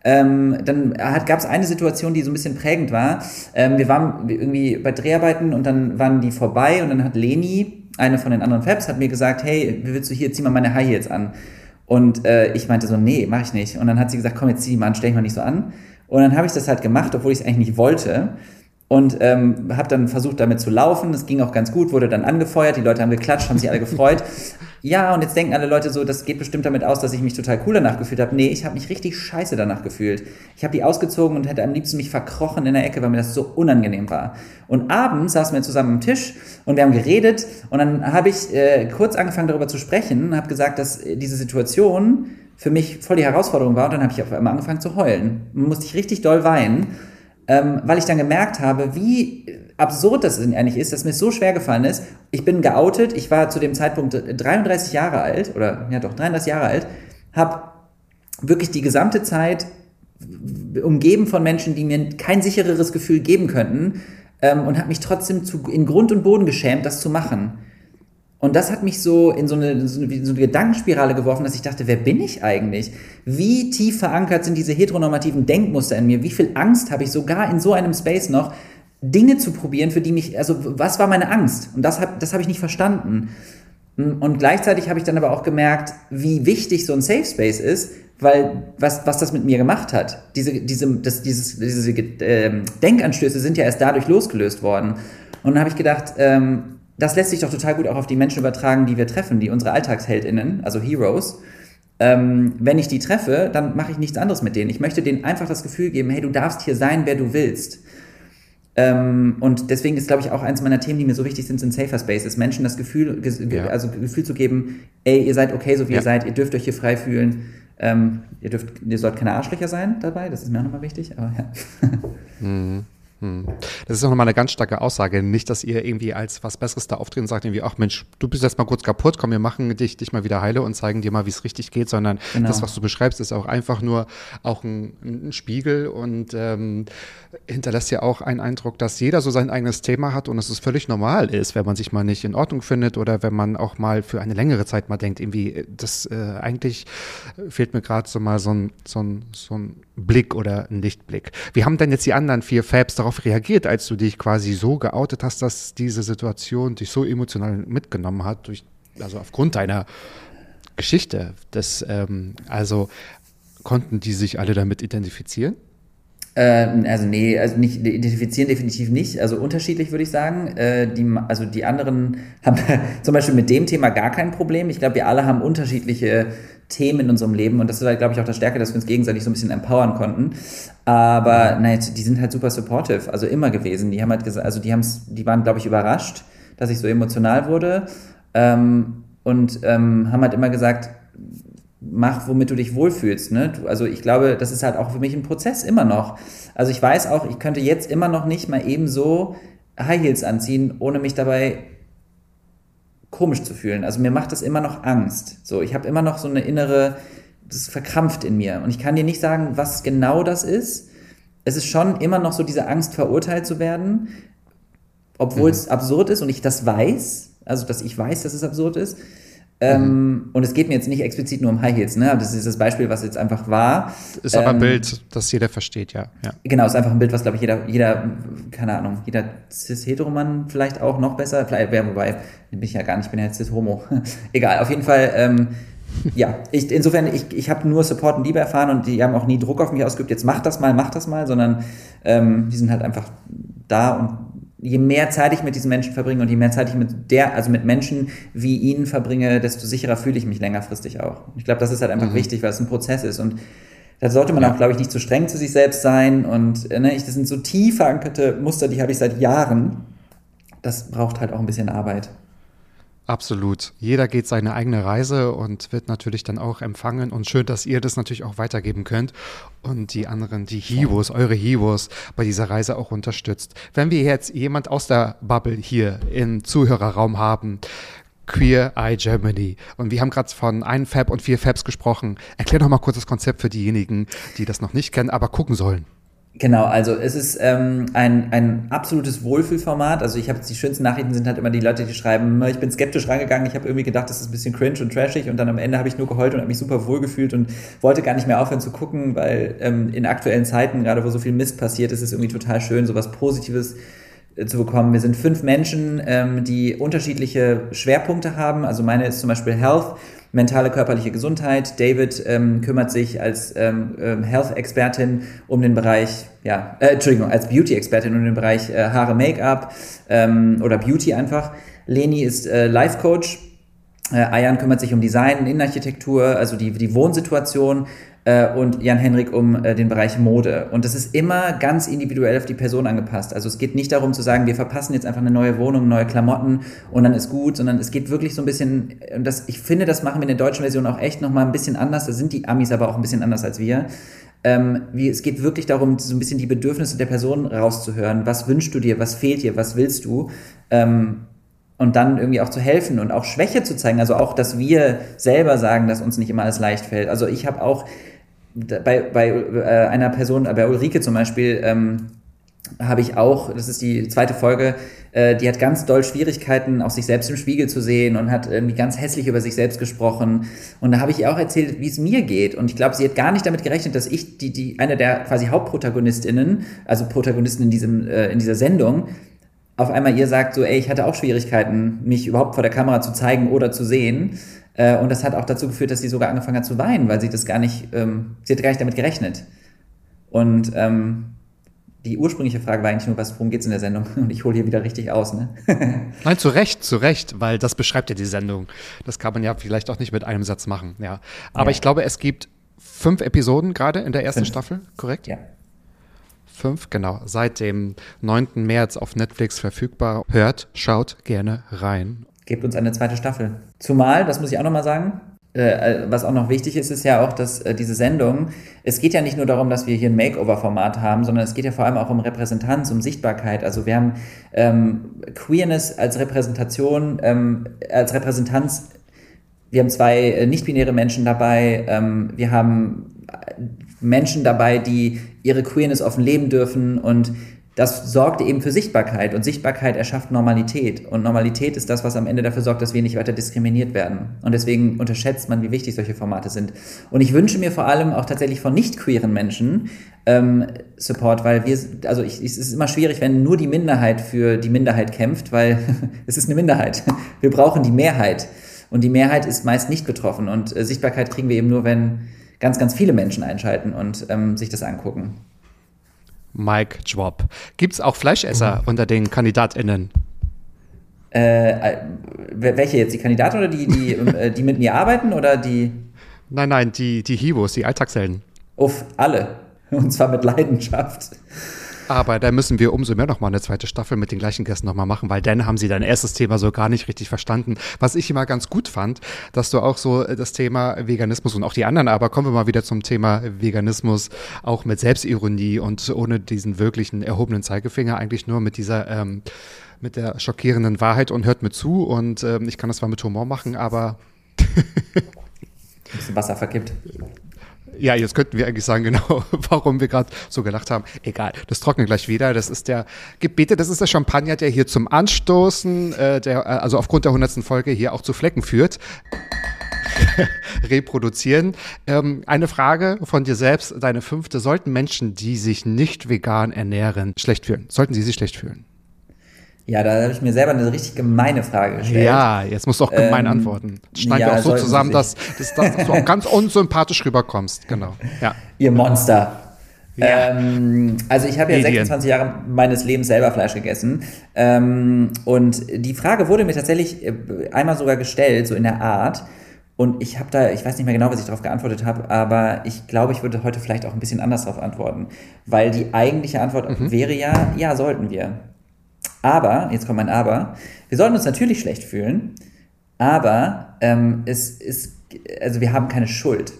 Ähm, dann gab es eine Situation, die so ein bisschen prägend war. Ähm, wir waren irgendwie bei Dreharbeiten und dann waren die vorbei und dann hat Leni, eine von den anderen Fabs, hat mir gesagt, hey, wie willst du hier, zieh mal meine High Heels an. Und äh, ich meinte so, nee, mach ich nicht. Und dann hat sie gesagt, komm, jetzt zieh die mal an, stell dich mal nicht so an. Und dann habe ich das halt gemacht, obwohl ich es eigentlich nicht wollte und ähm, habe dann versucht damit zu laufen. Das ging auch ganz gut, wurde dann angefeuert, die Leute haben geklatscht, haben sich alle gefreut. [laughs] Ja, und jetzt denken alle Leute so, das geht bestimmt damit aus, dass ich mich total cool danach gefühlt habe. Nee, ich habe mich richtig scheiße danach gefühlt. Ich habe die ausgezogen und hätte am liebsten mich verkrochen in der Ecke, weil mir das so unangenehm war. Und abends saßen wir zusammen am Tisch und wir haben geredet und dann habe ich äh, kurz angefangen darüber zu sprechen habe gesagt, dass äh, diese Situation für mich voll die Herausforderung war und dann habe ich auf einmal angefangen zu heulen. Musste ich richtig doll weinen ähm, weil ich dann gemerkt habe, wie absurd das eigentlich ist, dass mir so schwer gefallen ist. Ich bin geoutet, ich war zu dem Zeitpunkt 33 Jahre alt, oder ja doch, 33 Jahre alt, habe wirklich die gesamte Zeit umgeben von Menschen, die mir kein sichereres Gefühl geben könnten ähm, und habe mich trotzdem zu, in Grund und Boden geschämt, das zu machen. Und das hat mich so in so eine, so eine, so eine Gedankenspirale geworfen, dass ich dachte, wer bin ich eigentlich? Wie tief verankert sind diese heteronormativen Denkmuster in mir? Wie viel Angst habe ich sogar in so einem Space noch, Dinge zu probieren, für die mich, also was war meine Angst? Und das, hat, das habe ich nicht verstanden. Und gleichzeitig habe ich dann aber auch gemerkt, wie wichtig so ein Safe Space ist, weil was, was das mit mir gemacht hat. Diese, diese, das, dieses, diese äh, Denkanstöße sind ja erst dadurch losgelöst worden. Und dann habe ich gedacht, ähm, das lässt sich doch total gut auch auf die Menschen übertragen, die wir treffen, die unsere AlltagsheldInnen, also Heroes. Ähm, wenn ich die treffe, dann mache ich nichts anderes mit denen. Ich möchte denen einfach das Gefühl geben, hey, du darfst hier sein, wer du willst. Ähm, und deswegen ist, glaube ich, auch eins meiner Themen, die mir so wichtig sind, sind Safer Spaces. Menschen das Gefühl, ja. also Gefühl zu geben, ey, ihr seid okay, so wie ja. ihr seid, ihr dürft euch hier frei fühlen. Ähm, ihr dürft, ihr sollt keine Arschlöcher sein dabei, das ist mir auch nochmal wichtig, aber ja. Mhm. Hm. Das ist auch nochmal eine ganz starke Aussage. Nicht, dass ihr irgendwie als was Besseres da auftreten und sagt irgendwie, ach Mensch, du bist jetzt mal kurz kaputt, komm, wir machen dich, dich mal wieder heile und zeigen dir mal, wie es richtig geht, sondern Genau. das, was du beschreibst, ist auch einfach nur auch ein, ein Spiegel und ähm, hinterlässt ja auch einen Eindruck, dass jeder so sein eigenes Thema hat und dass es völlig normal ist, wenn man sich mal nicht in Ordnung findet oder wenn man auch mal für eine längere Zeit mal denkt, irgendwie, äh, das äh, eigentlich fehlt mir gerade so mal so ein, so, ein, so ein Blick oder ein Lichtblick. Wie haben denn jetzt die anderen vier Fabs darauf reagiert, als du dich quasi so geoutet hast, dass diese Situation dich so emotional mitgenommen hat, durch, also aufgrund deiner Geschichte? Das, ähm, also konnten die sich alle damit identifizieren? Ähm, also nee, also nicht identifizieren definitiv nicht. Also unterschiedlich würde ich sagen. Äh, die, also die anderen haben [laughs] zum Beispiel mit dem Thema gar kein Problem. Ich glaube, wir alle haben unterschiedliche Themen in unserem Leben und das ist halt, glaube ich, auch das Stärke, dass wir uns gegenseitig so ein bisschen empowern konnten. Aber nein, die sind halt super supportive, also immer gewesen. Die haben halt gesagt, also die haben's, die waren, glaube ich, überrascht, dass ich so emotional wurde ähm, und ähm, haben halt immer gesagt, mach, womit du dich wohlfühlst. Ne? Du, also ich glaube, das ist halt auch für mich ein Prozess immer noch. Also ich weiß auch, ich könnte jetzt immer noch nicht mal eben so High Heels anziehen, ohne mich dabei komisch zu fühlen. Also mir macht das immer noch Angst. So, ich habe immer noch so eine innere, das ist verkrampft in mir. Und ich kann dir nicht sagen, was genau das ist. Es ist schon immer noch so diese Angst, verurteilt zu werden, obwohl es absurd ist und ich das weiß. Also, dass ich weiß, dass es absurd ist. Ähm, und es geht mir jetzt nicht explizit nur um High Heels, ne? Das ist das Beispiel, was jetzt einfach war. Ist aber ein Ähm, Bild, das jeder versteht, ja. ja. Genau, ist einfach ein Bild, was, glaube ich, jeder, jeder, keine Ahnung, jeder Cis-Heteromann vielleicht auch noch besser, vielleicht, ja, wobei, bin ich ja gar nicht, ich bin ja Cis-Homo. [laughs] Egal, auf jeden Fall, ähm, ja, ich, insofern, ich, ich habe nur Support und Liebe erfahren und die haben auch nie Druck auf mich ausgeübt, jetzt mach das mal, mach das mal, sondern ähm, die sind halt einfach da und je mehr Zeit ich mit diesen Menschen verbringe und je mehr Zeit ich mit der, also mit Menschen wie ihnen verbringe, desto sicherer fühle ich mich längerfristig auch. Ich glaube, das ist halt einfach wichtig, weil es ein Prozess ist und da sollte man auch, glaube ich, nicht zu streng zu sich selbst sein und ne, ich, das sind so tief verankerte Muster, die habe ich seit Jahren. Das braucht halt auch ein bisschen Arbeit. Absolut. Jeder geht seine eigene Reise und wird natürlich dann auch empfangen. Und schön, dass ihr das natürlich auch weitergeben könnt und die anderen, die Heroes, eure Heroes bei dieser Reise auch unterstützt. Wenn wir jetzt jemand aus der Bubble hier im Zuhörerraum haben, Queer Eye Germany. Und wir haben gerade von einem Fab und vier Fabs gesprochen. Erklär doch mal kurz das Konzept für diejenigen, die das noch nicht kennen, aber gucken sollen. Genau, also es ist ähm, ein, ein absolutes Wohlfühlformat. Also ich habe die schönsten Nachrichten sind halt immer die Leute, die schreiben, ich bin skeptisch rangegangen, ich habe irgendwie gedacht, das ist ein bisschen cringe und trashig und dann am Ende habe ich nur geheult und habe mich super wohl gefühlt und wollte gar nicht mehr aufhören zu gucken, weil ähm, in aktuellen Zeiten, gerade wo so viel Mist passiert, ist es irgendwie total schön, sowas Positives äh, zu bekommen. Wir sind fünf Menschen, ähm, die unterschiedliche Schwerpunkte haben. Also meine ist zum Beispiel Health, mentale, körperliche Gesundheit. David ähm, kümmert sich als ähm, ähm, Health-Expertin um den Bereich, ja, äh, Entschuldigung, als Beauty-Expertin um den Bereich äh, Haare, Make-up ähm, oder Beauty einfach. Leni ist äh, Life-Coach. Äh, Ayan kümmert sich um Design, Innenarchitektur, also die, die Wohnsituation äh, und Jan-Henrik um äh, den Bereich Mode. Und das ist immer ganz individuell auf die Person angepasst. Also es geht nicht darum zu sagen, wir verpassen jetzt einfach eine neue Wohnung, neue Klamotten und dann ist gut, sondern es geht wirklich so ein bisschen, und das, ich finde, das machen wir in der deutschen Version auch echt nochmal ein bisschen anders. Da sind die Amis aber auch ein bisschen anders als wir. Ähm, wie, es geht wirklich darum, so ein bisschen die Bedürfnisse der Person rauszuhören. Was wünschst du dir? Was fehlt dir? Was willst du? Ähm, und dann irgendwie auch zu helfen und auch Schwäche zu zeigen. Also auch, dass wir selber sagen, dass uns nicht immer alles leicht fällt. Also ich habe auch bei, bei äh, einer Person, bei Ulrike zum Beispiel, ähm, habe ich auch, das ist die zweite Folge, äh, die hat ganz doll Schwierigkeiten, auch sich selbst im Spiegel zu sehen und hat irgendwie ganz hässlich über sich selbst gesprochen. Und da habe ich ihr auch erzählt, wie es mir geht. Und ich glaube, sie hat gar nicht damit gerechnet, dass ich die, die eine der quasi Hauptprotagonistinnen, also Protagonisten in diesem äh, in dieser Sendung, auf einmal ihr sagt so, ey, ich hatte auch Schwierigkeiten, mich überhaupt vor der Kamera zu zeigen oder zu sehen. Äh, und das hat auch dazu geführt, dass sie sogar angefangen hat zu weinen, weil sie das gar nicht, ähm, sie hatte gar nicht damit gerechnet. Und ähm, die ursprüngliche Frage war eigentlich nur, was, worum geht's in der Sendung? [laughs] Und ich hole hier wieder richtig aus, ne? [laughs] Nein, zu Recht, zu Recht, weil das beschreibt ja die Sendung. Das kann man ja vielleicht auch nicht mit einem Satz machen, ja. Aber Ja. ich glaube, es gibt fünf Episoden gerade in der ersten Fünf. Staffel, korrekt? ja. Fünf, genau. Seit dem 9. März auf Netflix verfügbar. Hört, schaut gerne rein. Gebt uns eine zweite Staffel. Zumal, das muss ich auch nochmal sagen, äh, was auch noch wichtig ist, ist ja auch, dass äh, diese Sendung, es geht ja nicht nur darum, dass wir hier ein Makeover-Format haben, sondern es geht ja vor allem auch um Repräsentanz, um Sichtbarkeit. Also wir haben ähm, Queerness als Repräsentation, ähm, als Repräsentanz, wir haben zwei äh, nicht-binäre Menschen dabei, ähm, wir haben Menschen dabei, die ihre Queerness offen leben dürfen und das sorgt eben für Sichtbarkeit und Sichtbarkeit erschafft Normalität. Und Normalität ist das, was am Ende dafür sorgt, dass wir nicht weiter diskriminiert werden. Und deswegen unterschätzt man, wie wichtig solche Formate sind. Und ich wünsche mir vor allem auch tatsächlich von nicht queeren Menschen ähm, Support, weil wir, also ich, es ist immer schwierig, wenn nur die Minderheit für die Minderheit kämpft, weil [laughs] es ist eine Minderheit. Wir brauchen die Mehrheit. Und die Mehrheit ist meist nicht betroffen. Und äh, Sichtbarkeit kriegen wir eben nur, wenn ganz, ganz viele Menschen einschalten und ähm, sich das angucken. Mike Drop. Gibt es auch Fleischesser mhm. unter den KandidatInnen? Äh, äh welche jetzt? Die Kandidaten oder die, die, äh, die mit mir arbeiten oder die? Nein, nein, die, die Heroes, die Alltagshelden. Uff, alle. Und zwar mit Leidenschaft. Aber da müssen wir umso mehr nochmal eine zweite Staffel mit den gleichen Gästen nochmal machen, weil dann haben sie dein erstes Thema so gar nicht richtig verstanden. Was ich immer ganz gut fand, dass du auch so das Thema Veganismus und auch die anderen, aber kommen wir mal wieder zum Thema Veganismus, auch mit Selbstironie und ohne diesen wirklichen erhobenen Zeigefinger, eigentlich nur mit dieser ähm, mit der schockierenden Wahrheit und hört mir zu und ähm, ich kann das zwar mit Humor machen, aber ein bisschen Wasser verkippt. Ja, jetzt könnten wir eigentlich sagen, [laughs] genau, warum wir gerade so gelacht haben. Egal, das trocknet gleich wieder. Das ist der Gebete, das ist der Champagner, der hier zum Anstoßen, äh, der, äh, also aufgrund der hundertsten Folge hier auch zu Flecken führt. [laughs] Reproduzieren. Ähm, eine Frage von dir selbst, deine fünfte. Sollten Menschen, die sich nicht vegan ernähren, schlecht fühlen? Sollten sie sich schlecht fühlen? Ja, da habe ich mir selber eine richtig gemeine Frage gestellt. Ja, jetzt musst du auch gemein ähm, antworten. Schneiden ja, auch so zusammen, dass, dass, dass, du auch ganz unsympathisch rüberkommst. Genau. Ja. Ihr Monster. Ja. Ähm, also ich habe ja 26 Jahre meines Lebens selber Fleisch gegessen. Ähm, und die Frage wurde mir tatsächlich äh, einmal sogar gestellt, so in der Art. Und ich habe da, ich weiß nicht mehr genau, was ich darauf geantwortet habe, aber ich glaube, ich würde heute vielleicht auch ein bisschen anders darauf antworten. Weil die eigentliche Antwort mhm. wäre ja, ja, sollten wir. Aber, jetzt kommt mein Aber, wir sollten uns natürlich schlecht fühlen, aber ähm, es ist, also wir haben keine Schuld.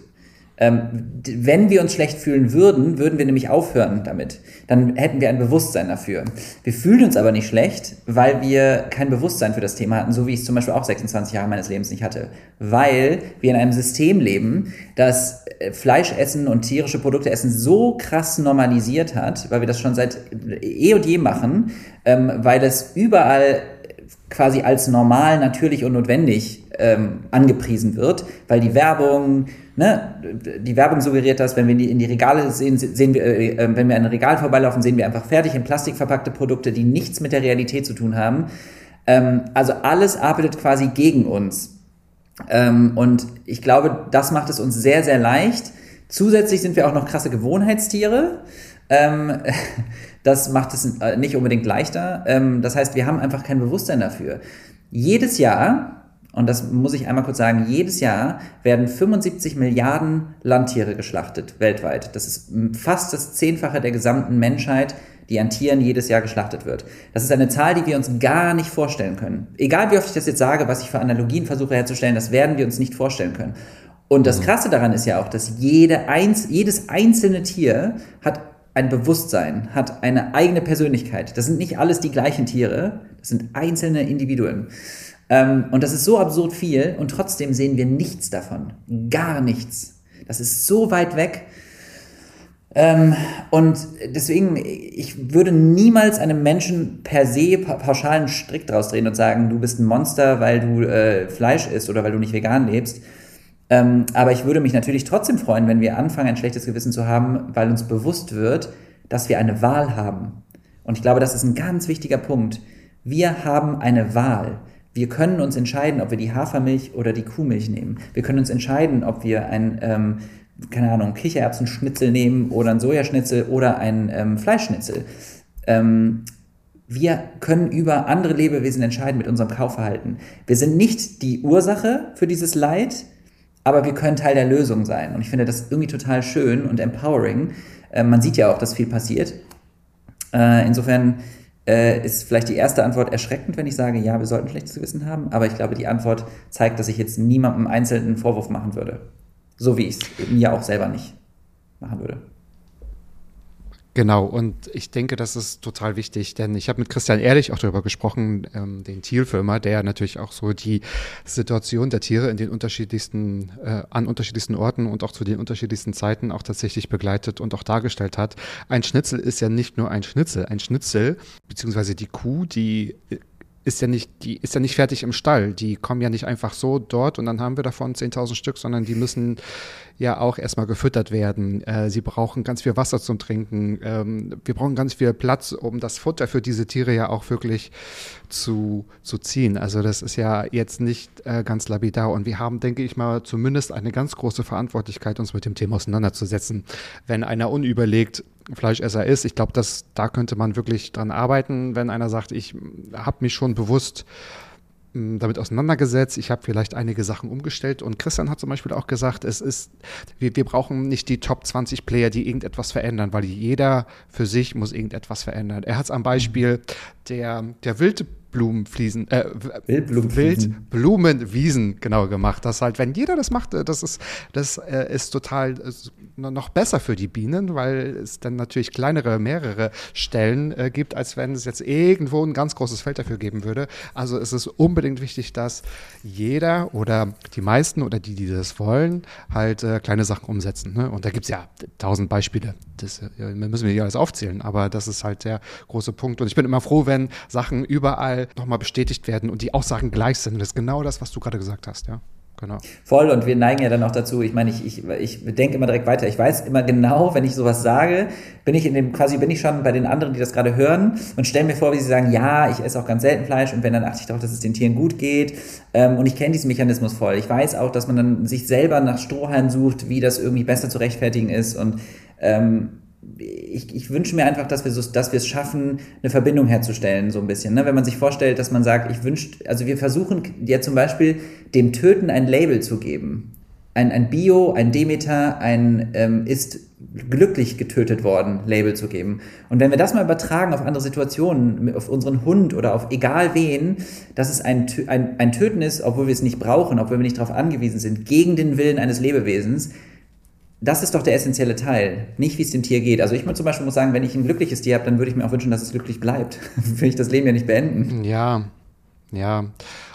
Ähm, wenn wir uns schlecht fühlen würden, würden wir nämlich aufhören damit. Dann hätten wir ein Bewusstsein dafür. Wir fühlen uns aber nicht schlecht, weil wir kein Bewusstsein für das Thema hatten, so wie ich es zum Beispiel auch 26 Jahre meines Lebens nicht hatte. Weil wir in einem System leben, das Fleisch essen und tierische Produkte essen so krass normalisiert hat, weil wir das schon seit eh und je machen, ähm, weil es überall quasi als normal, natürlich und notwendig ähm, angepriesen wird, weil die Werbung, ne, die Werbung suggeriert das, wenn wir in die Regale sehen, sehen wir, äh, äh, wenn wir an ein Regal vorbeilaufen, sehen wir einfach fertig in Plastik verpackte Produkte, die nichts mit der Realität zu tun haben. Ähm, also alles arbeitet quasi gegen uns. Ähm, und ich glaube, das macht es uns sehr, sehr leicht. Zusätzlich sind wir auch noch krasse Gewohnheitstiere. Ähm, [laughs] das macht es äh, nicht unbedingt leichter. Ähm, das heißt, wir haben einfach kein Bewusstsein dafür. Jedes Jahr und das muss ich einmal kurz sagen, jedes Jahr werden 75 Milliarden Landtiere geschlachtet weltweit. Das ist fast das Zehnfache der gesamten Menschheit, die an Tieren jedes Jahr geschlachtet wird. Das ist eine Zahl, die wir uns gar nicht vorstellen können. Egal wie oft ich das jetzt sage, was ich für Analogien versuche herzustellen, das werden wir uns nicht vorstellen können. Und das mhm. Krasse daran ist ja auch, dass jede Einz jedes einzelne Tier hat ein Bewusstsein, hat eine eigene Persönlichkeit. Das sind nicht alles die gleichen Tiere, das sind einzelne Individuen. Ähm, und das ist so absurd viel und trotzdem sehen wir nichts davon. Gar nichts. Das ist so weit weg. Ähm, und deswegen, ich würde niemals einem Menschen per se pauschalen Strick draus drehen und sagen, du bist ein Monster, weil du äh, Fleisch isst oder weil du nicht vegan lebst. Ähm, aber ich würde mich natürlich trotzdem freuen, wenn wir anfangen, ein schlechtes Gewissen zu haben, weil uns bewusst wird, dass wir eine Wahl haben. Und ich glaube, das ist ein ganz wichtiger Punkt. Wir haben eine Wahl. Wir können uns entscheiden, ob wir die Hafermilch oder die Kuhmilch nehmen. Wir können uns entscheiden, ob wir ein, ähm, keine Ahnung, Kichererbsenschnitzel nehmen oder ein Sojaschnitzel oder ein ähm, Fleischschnitzel. Ähm, wir können über andere Lebewesen entscheiden mit unserem Kaufverhalten. Wir sind nicht die Ursache für dieses Leid, aber wir können Teil der Lösung sein. Und ich finde das irgendwie total schön und empowering. Äh, man sieht ja auch, dass viel passiert. Äh, insofern äh, ist vielleicht die erste Antwort erschreckend, wenn ich sage, ja, wir sollten schlechtes Gewissen haben. Aber ich glaube, die Antwort zeigt, dass ich jetzt niemandem einzelnen Vorwurf machen würde. So wie ich es mir auch selber nicht machen würde. Genau, und ich denke, das ist total wichtig, denn ich habe mit Christian Ehrlich auch darüber gesprochen, ähm, den Tierfilmer, der natürlich auch so die Situation der Tiere in den unterschiedlichsten, äh, an unterschiedlichsten Orten und auch zu den unterschiedlichsten Zeiten auch tatsächlich begleitet und auch dargestellt hat. Ein Schnitzel ist ja nicht nur ein Schnitzel. Ein Schnitzel, beziehungsweise die Kuh, die ist ja nicht, die ist ja nicht fertig im Stall. Die kommen ja nicht einfach so dort und dann haben wir davon 10.000 Stück, sondern die müssen ja auch erstmal gefüttert werden. Äh, sie brauchen ganz viel Wasser zum Trinken. Ähm, wir brauchen ganz viel Platz, um das Futter für diese Tiere ja auch wirklich zu, zu ziehen. Also das ist ja jetzt nicht äh, ganz labidar und wir haben, denke ich mal, zumindest eine ganz große Verantwortlichkeit, uns mit dem Thema auseinanderzusetzen. Wenn einer unüberlegt Fleischesser ist. Ich glaube, dass da könnte man wirklich dran arbeiten, wenn einer sagt, ich habe mich schon bewusst hm, damit auseinandergesetzt. Ich habe vielleicht einige Sachen umgestellt und Christian hat zum Beispiel auch gesagt, es ist, wir, wir brauchen nicht die Top 20 Player, die irgendetwas verändern, weil jeder für sich muss irgendetwas verändern. Er hat es am Beispiel der, der Wild Blumenfliesen, äh, Wildblumenwiesen. Wildblumenwiesen genau gemacht. Das halt, wenn jeder das macht, äh, das ist, das äh, ist total äh, noch besser für die Bienen, weil es dann natürlich kleinere, mehrere Stellen äh, gibt, als wenn es jetzt irgendwo ein ganz großes Feld dafür geben würde. Also es ist unbedingt wichtig, dass jeder oder die meisten oder die, die das wollen, halt äh, kleine Sachen umsetzen. Ne? Und da gibt es ja tausend Beispiele. Das müssen wir nicht alles aufzählen, aber das ist halt der große Punkt. Und ich bin immer froh, wenn Sachen überall nochmal bestätigt werden und die Aussagen gleich sind. Das ist genau das, was du gerade gesagt hast, ja. Genau. Voll und wir neigen ja dann auch dazu, ich meine, ich, ich, ich denke immer direkt weiter. Ich weiß immer genau, wenn ich sowas sage, bin ich in dem, quasi bin ich schon bei den anderen, die das gerade hören und stelle mir vor, wie sie sagen, ja, ich esse auch ganz selten Fleisch und wenn, dann achte ich darauf, dass es den Tieren gut geht. Ähm, und ich kenne diesen Mechanismus voll. Ich weiß auch, dass man dann sich selber nach Strohhalm sucht, wie das irgendwie besser zu rechtfertigen ist und ähm, ich, ich wünsche mir einfach, dass wir so, dass wir es schaffen, eine Verbindung herzustellen, so ein bisschen. Ne? Wenn man sich vorstellt, dass man sagt, ich wünsche, also wir versuchen ja zum Beispiel dem Töten ein Label zu geben. Ein, ein Bio, ein Demeter, ein ähm, ist glücklich getötet worden, Label zu geben. Und wenn wir das mal übertragen auf andere Situationen, auf unseren Hund oder auf egal wen, dass es ein, ein, ein Töten ist, obwohl wir es nicht brauchen, obwohl wir nicht darauf angewiesen sind, gegen den Willen eines Lebewesens, das ist doch der essentielle Teil, nicht wie es dem Tier geht. Also ich zum Beispiel muss sagen, wenn ich ein glückliches Tier habe, dann würde ich mir auch wünschen, dass es glücklich bleibt. [laughs] Will ich das Leben ja nicht beenden. Ja, ja.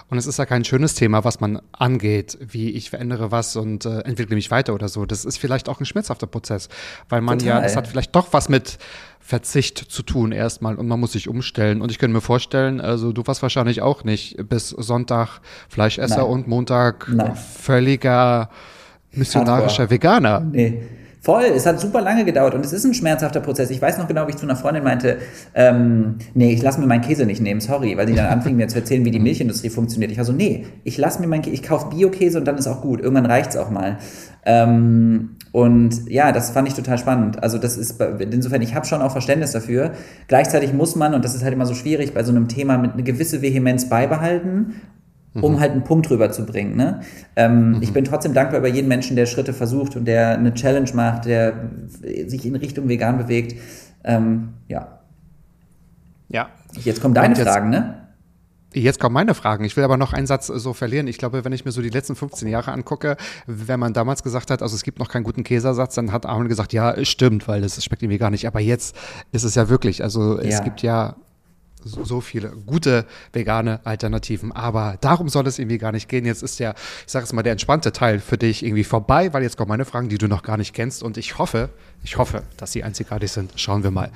Und es ist ja kein schönes Thema, was man angeht, wie ich verändere was und äh, entwickle mich weiter oder so. Das ist vielleicht auch ein schmerzhafter Prozess, weil man Total. ja, das hat vielleicht doch was mit Verzicht zu tun erstmal und man muss sich umstellen. Und ich könnte mir vorstellen, also du warst wahrscheinlich auch nicht bis Sonntag Fleischesser Nein. und Montag Nein. völliger missionarischer Hardcore. Veganer. Nee. Voll, es hat super lange gedauert und es ist ein schmerzhafter Prozess. Ich weiß noch genau, wie ich zu einer Freundin meinte, ähm, nee, ich lasse mir meinen Käse nicht nehmen, sorry, weil sie dann anfing mir zu erzählen, wie die Milchindustrie funktioniert. Ich war so, nee, ich lasse mir meinen Käse, ich kaufe Bio-Käse und dann ist auch gut. Irgendwann reicht's auch mal. Ähm, und ja, das fand ich total spannend. Also das ist, insofern, ich habe schon auch Verständnis dafür. Gleichzeitig muss man, und das ist halt immer so schwierig, bei so einem Thema mit eine gewisse Vehemenz beibehalten um mhm. halt einen Punkt rüberzubringen. Ne? Ähm, mhm. Ich bin trotzdem dankbar über jeden Menschen, der Schritte versucht und der eine Challenge macht, der sich in Richtung vegan bewegt. Ähm, ja. Ja. Jetzt kommen deine jetzt, Fragen, ne? Jetzt kommen meine Fragen. Ich will aber noch einen Satz so verlieren. Ich glaube, wenn ich mir so die letzten 15 Jahre angucke, wenn man damals gesagt hat, also es gibt noch keinen guten Käsersatz, dann hat Armin gesagt, ja, stimmt, weil das schmeckt irgendwie gar nicht. Aber jetzt ist es ja wirklich, also es ja. gibt ja so viele gute vegane Alternativen. Aber darum soll es irgendwie gar nicht gehen. Jetzt ist der, ich sage es mal, der entspannte Teil für dich irgendwie vorbei, weil jetzt kommen meine Fragen, die du noch gar nicht kennst. Und ich hoffe, ich hoffe, dass sie einzigartig sind. Schauen wir mal.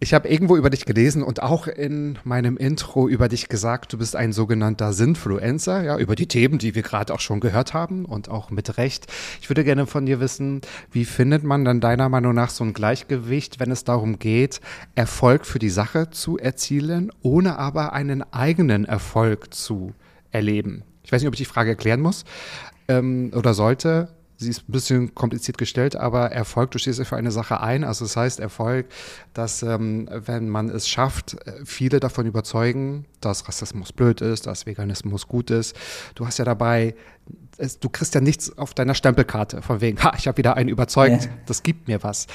Ich habe irgendwo über dich gelesen und auch in meinem Intro über dich gesagt, du bist ein sogenannter Sinfluencer, ja, über die Themen, die wir gerade auch schon gehört haben und auch mit Recht. Ich würde gerne von dir wissen, wie findet man dann deiner Meinung nach so ein Gleichgewicht, wenn es darum geht, Erfolg für die Sache zu erzielen, ohne aber einen eigenen Erfolg zu erleben? Ich weiß nicht, ob ich die Frage erklären muss ähm, oder sollte. Sie ist ein bisschen kompliziert gestellt, aber Erfolg, du stehst ja für eine Sache ein. Also das heißt Erfolg, dass ähm, wenn man es schafft, äh, viele davon überzeugen, dass Rassismus blöd ist, dass Veganismus gut ist. Du hast ja dabei, es, du kriegst ja nichts auf deiner Stempelkarte von wegen, ha, ich habe wieder einen überzeugt, ja. das gibt mir was.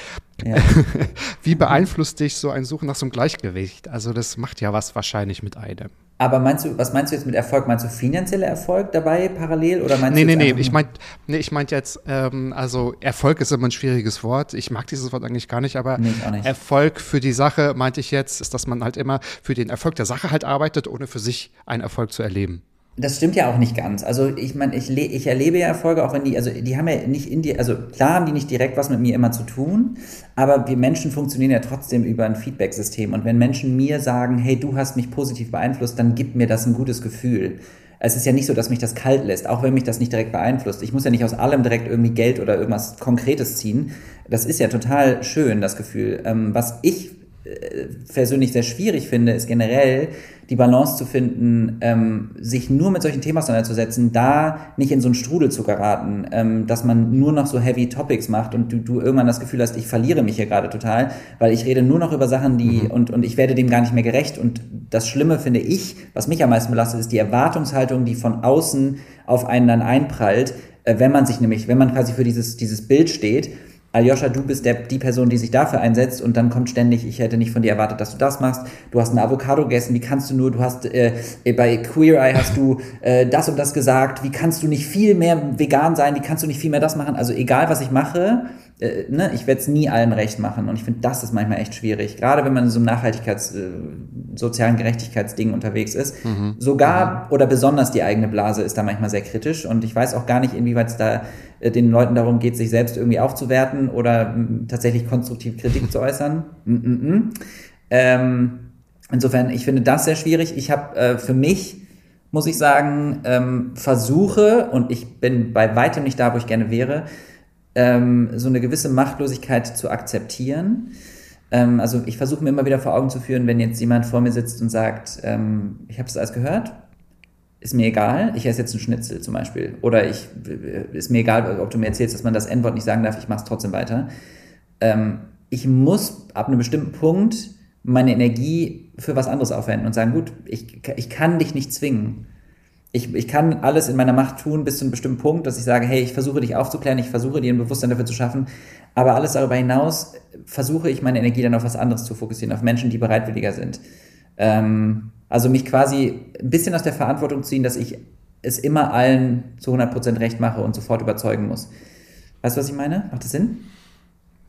Ja. [laughs] Wie beeinflusst dich so ein Suchen nach so einem Gleichgewicht? Also das macht ja was wahrscheinlich mit einem. Aber meinst du, was meinst du jetzt mit Erfolg? Meinst du finanzieller Erfolg dabei parallel oder meinst Nee, du nee, nee, einfach ich meinte nee, ich meint jetzt, ähm, also Erfolg ist immer ein schwieriges Wort. Ich mag dieses Wort eigentlich gar nicht, aber Nee, nicht. Erfolg für die Sache, meinte ich jetzt, ist, dass man halt immer für den Erfolg der Sache halt arbeitet, ohne für sich einen Erfolg zu erleben. Das stimmt ja auch nicht ganz. Also ich meine, ich, ich erlebe ja Erfolge, auch wenn die, also die haben ja nicht in die, also klar haben die nicht direkt was mit mir immer zu tun, aber wir Menschen funktionieren ja trotzdem über ein Feedback-System. Und wenn Menschen mir sagen, hey, du hast mich positiv beeinflusst, dann gibt mir das ein gutes Gefühl. Es ist ja nicht so, dass mich das kalt lässt, auch wenn mich das nicht direkt beeinflusst. Ich muss ja nicht aus allem direkt irgendwie Geld oder irgendwas Konkretes ziehen. Das ist ja total schön, das Gefühl. Ähm, was ich persönlich sehr schwierig finde, ist generell die Balance zu finden, ähm, sich nur mit solchen Themen auseinanderzusetzen, da nicht in so einen Strudel zu geraten, ähm, dass man nur noch so heavy Topics macht und du, du irgendwann das Gefühl hast, ich verliere mich hier gerade total, weil ich rede nur noch über Sachen, die und, und ich werde dem gar nicht mehr gerecht. Und das Schlimme finde ich, was mich am meisten belastet, ist die Erwartungshaltung, die von außen auf einen dann einprallt, äh, wenn man sich nämlich, wenn man quasi für dieses, dieses Bild steht Aljoscha, du bist der, die Person, die sich dafür einsetzt und dann kommt ständig, ich hätte nicht von dir erwartet, dass du das machst. Du hast eine Avocado gegessen, wie kannst du nur, du hast äh, bei Queer Eye hast du äh, das und das gesagt, wie kannst du nicht viel mehr vegan sein, wie kannst du nicht viel mehr das machen? Also egal, was ich mache, äh, ne, ich werde es nie allen recht machen und ich finde, das ist manchmal echt schwierig. Gerade wenn man in so einem Nachhaltigkeits-, äh, sozialen Gerechtigkeitsding unterwegs ist. Sogar oder besonders die eigene Blase ist da manchmal sehr kritisch und ich weiß auch gar nicht, inwieweit es da äh, den Leuten darum geht, sich selbst irgendwie aufzuwerten oder mh, tatsächlich konstruktiv Kritik zu äußern. [laughs] Mm -mm -mm. Ähm, insofern, ich finde das sehr schwierig. Ich habe äh, für mich, muss ich sagen, ähm, versuche, und ich bin bei weitem nicht da, wo ich gerne wäre, ähm, so eine gewisse Machtlosigkeit zu akzeptieren. Ähm, also ich versuche mir immer wieder vor Augen zu führen, wenn jetzt jemand vor mir sitzt und sagt, ähm, ich habe das alles gehört, ist mir egal, ich esse jetzt einen Schnitzel zum Beispiel. Oder ich ist mir egal, ob du mir erzählst, dass man das N-Wort nicht sagen darf, ich mache es trotzdem weiter. Ähm, ich muss ab einem bestimmten Punkt meine Energie für was anderes aufwenden und sagen, gut, ich, ich kann dich nicht zwingen. Ich, ich kann alles in meiner Macht tun bis zu einem bestimmten Punkt, dass ich sage, hey, ich versuche dich aufzuklären, ich versuche dir ein Bewusstsein dafür zu schaffen, aber alles darüber hinaus versuche ich meine Energie dann auf was anderes zu fokussieren, auf Menschen, die bereitwilliger sind. Ähm, also mich quasi ein bisschen aus der Verantwortung ziehen, dass ich es immer allen zu 100% recht mache und sofort überzeugen muss. Weißt du, was ich meine? Macht das Sinn?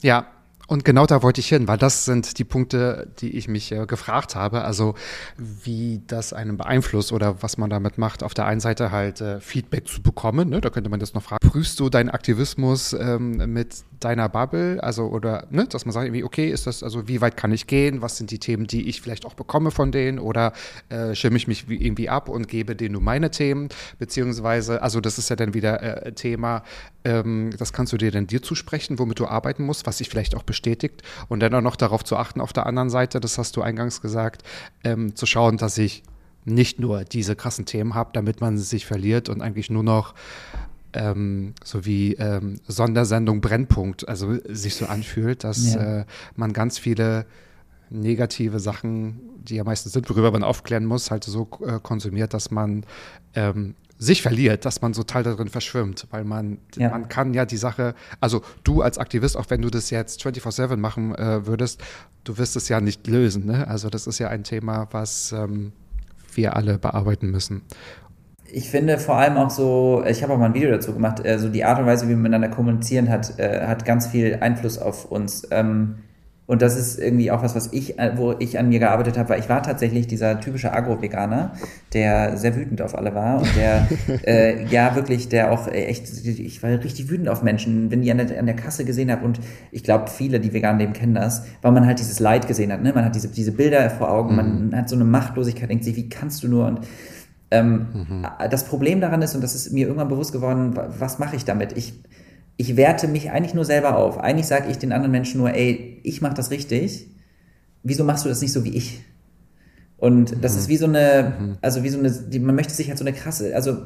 Ja, und genau da wollte ich hin, weil das sind die Punkte, die ich mich äh, gefragt habe. Also wie das einen beeinflusst oder was man damit macht. Auf der einen Seite halt äh, Feedback zu bekommen. Ne? Da könnte man das noch fragen. Prüfst du deinen Aktivismus ähm, mit deiner Bubble? Also oder ne, dass man sagt irgendwie, okay, ist das also wie weit kann ich gehen? Was sind die Themen, die ich vielleicht auch bekomme von denen? Oder äh, schimme ich mich wie, irgendwie ab und gebe denen nur meine Themen? Beziehungsweise, also das ist ja dann wieder äh, Thema. Ähm, das kannst du dir dann dir zusprechen, womit du arbeiten musst, was sich vielleicht auch bestätigt und dann auch noch darauf zu achten auf der anderen Seite, das hast du eingangs gesagt, ähm, zu schauen, dass ich nicht nur diese krassen Themen habe, damit man sich verliert und eigentlich nur noch ähm, so wie ähm, Sondersendung Brennpunkt, also sich so anfühlt, dass Ja. äh, man ganz viele negative Sachen, die ja meistens sind, worüber man aufklären muss, halt so äh, konsumiert, dass man ähm, sich verliert, dass man so Teil darin verschwimmt, weil man, Ja. man kann ja die Sache, also du als Aktivist, auch wenn du das jetzt 24-7 machen äh, würdest, du wirst es ja nicht lösen. Ne? Also das ist ja ein Thema, was ähm, wir alle bearbeiten müssen. Ich finde vor allem auch so, ich habe auch mal ein Video dazu gemacht, äh, so die Art und Weise, wie wir miteinander kommunizieren, hat, äh, hat ganz viel Einfluss auf uns. Ähm, und das ist irgendwie auch was, was ich, äh, wo ich an mir gearbeitet habe, weil ich war tatsächlich dieser typische Agro-Veganer, der sehr wütend auf alle war und der, [laughs] äh, ja wirklich, der auch äh, echt, ich war richtig wütend auf Menschen, wenn die an der, an der Kasse gesehen habe und ich glaube, viele, die vegan leben, kennen das, weil man halt dieses Leid gesehen hat, ne? man hat diese, diese Bilder vor Augen, man hat so eine Machtlosigkeit, denkt sich, wie kannst du nur und ähm, Das Problem daran ist, und das ist mir irgendwann bewusst geworden, wa- was mache ich damit? Ich, ich werte mich eigentlich nur selber auf. Eigentlich sage ich den anderen Menschen nur, ey, ich mache das richtig. Wieso machst du das nicht so wie ich? Und das ist wie so eine, also wie so eine, die, man möchte sich halt so eine krasse, also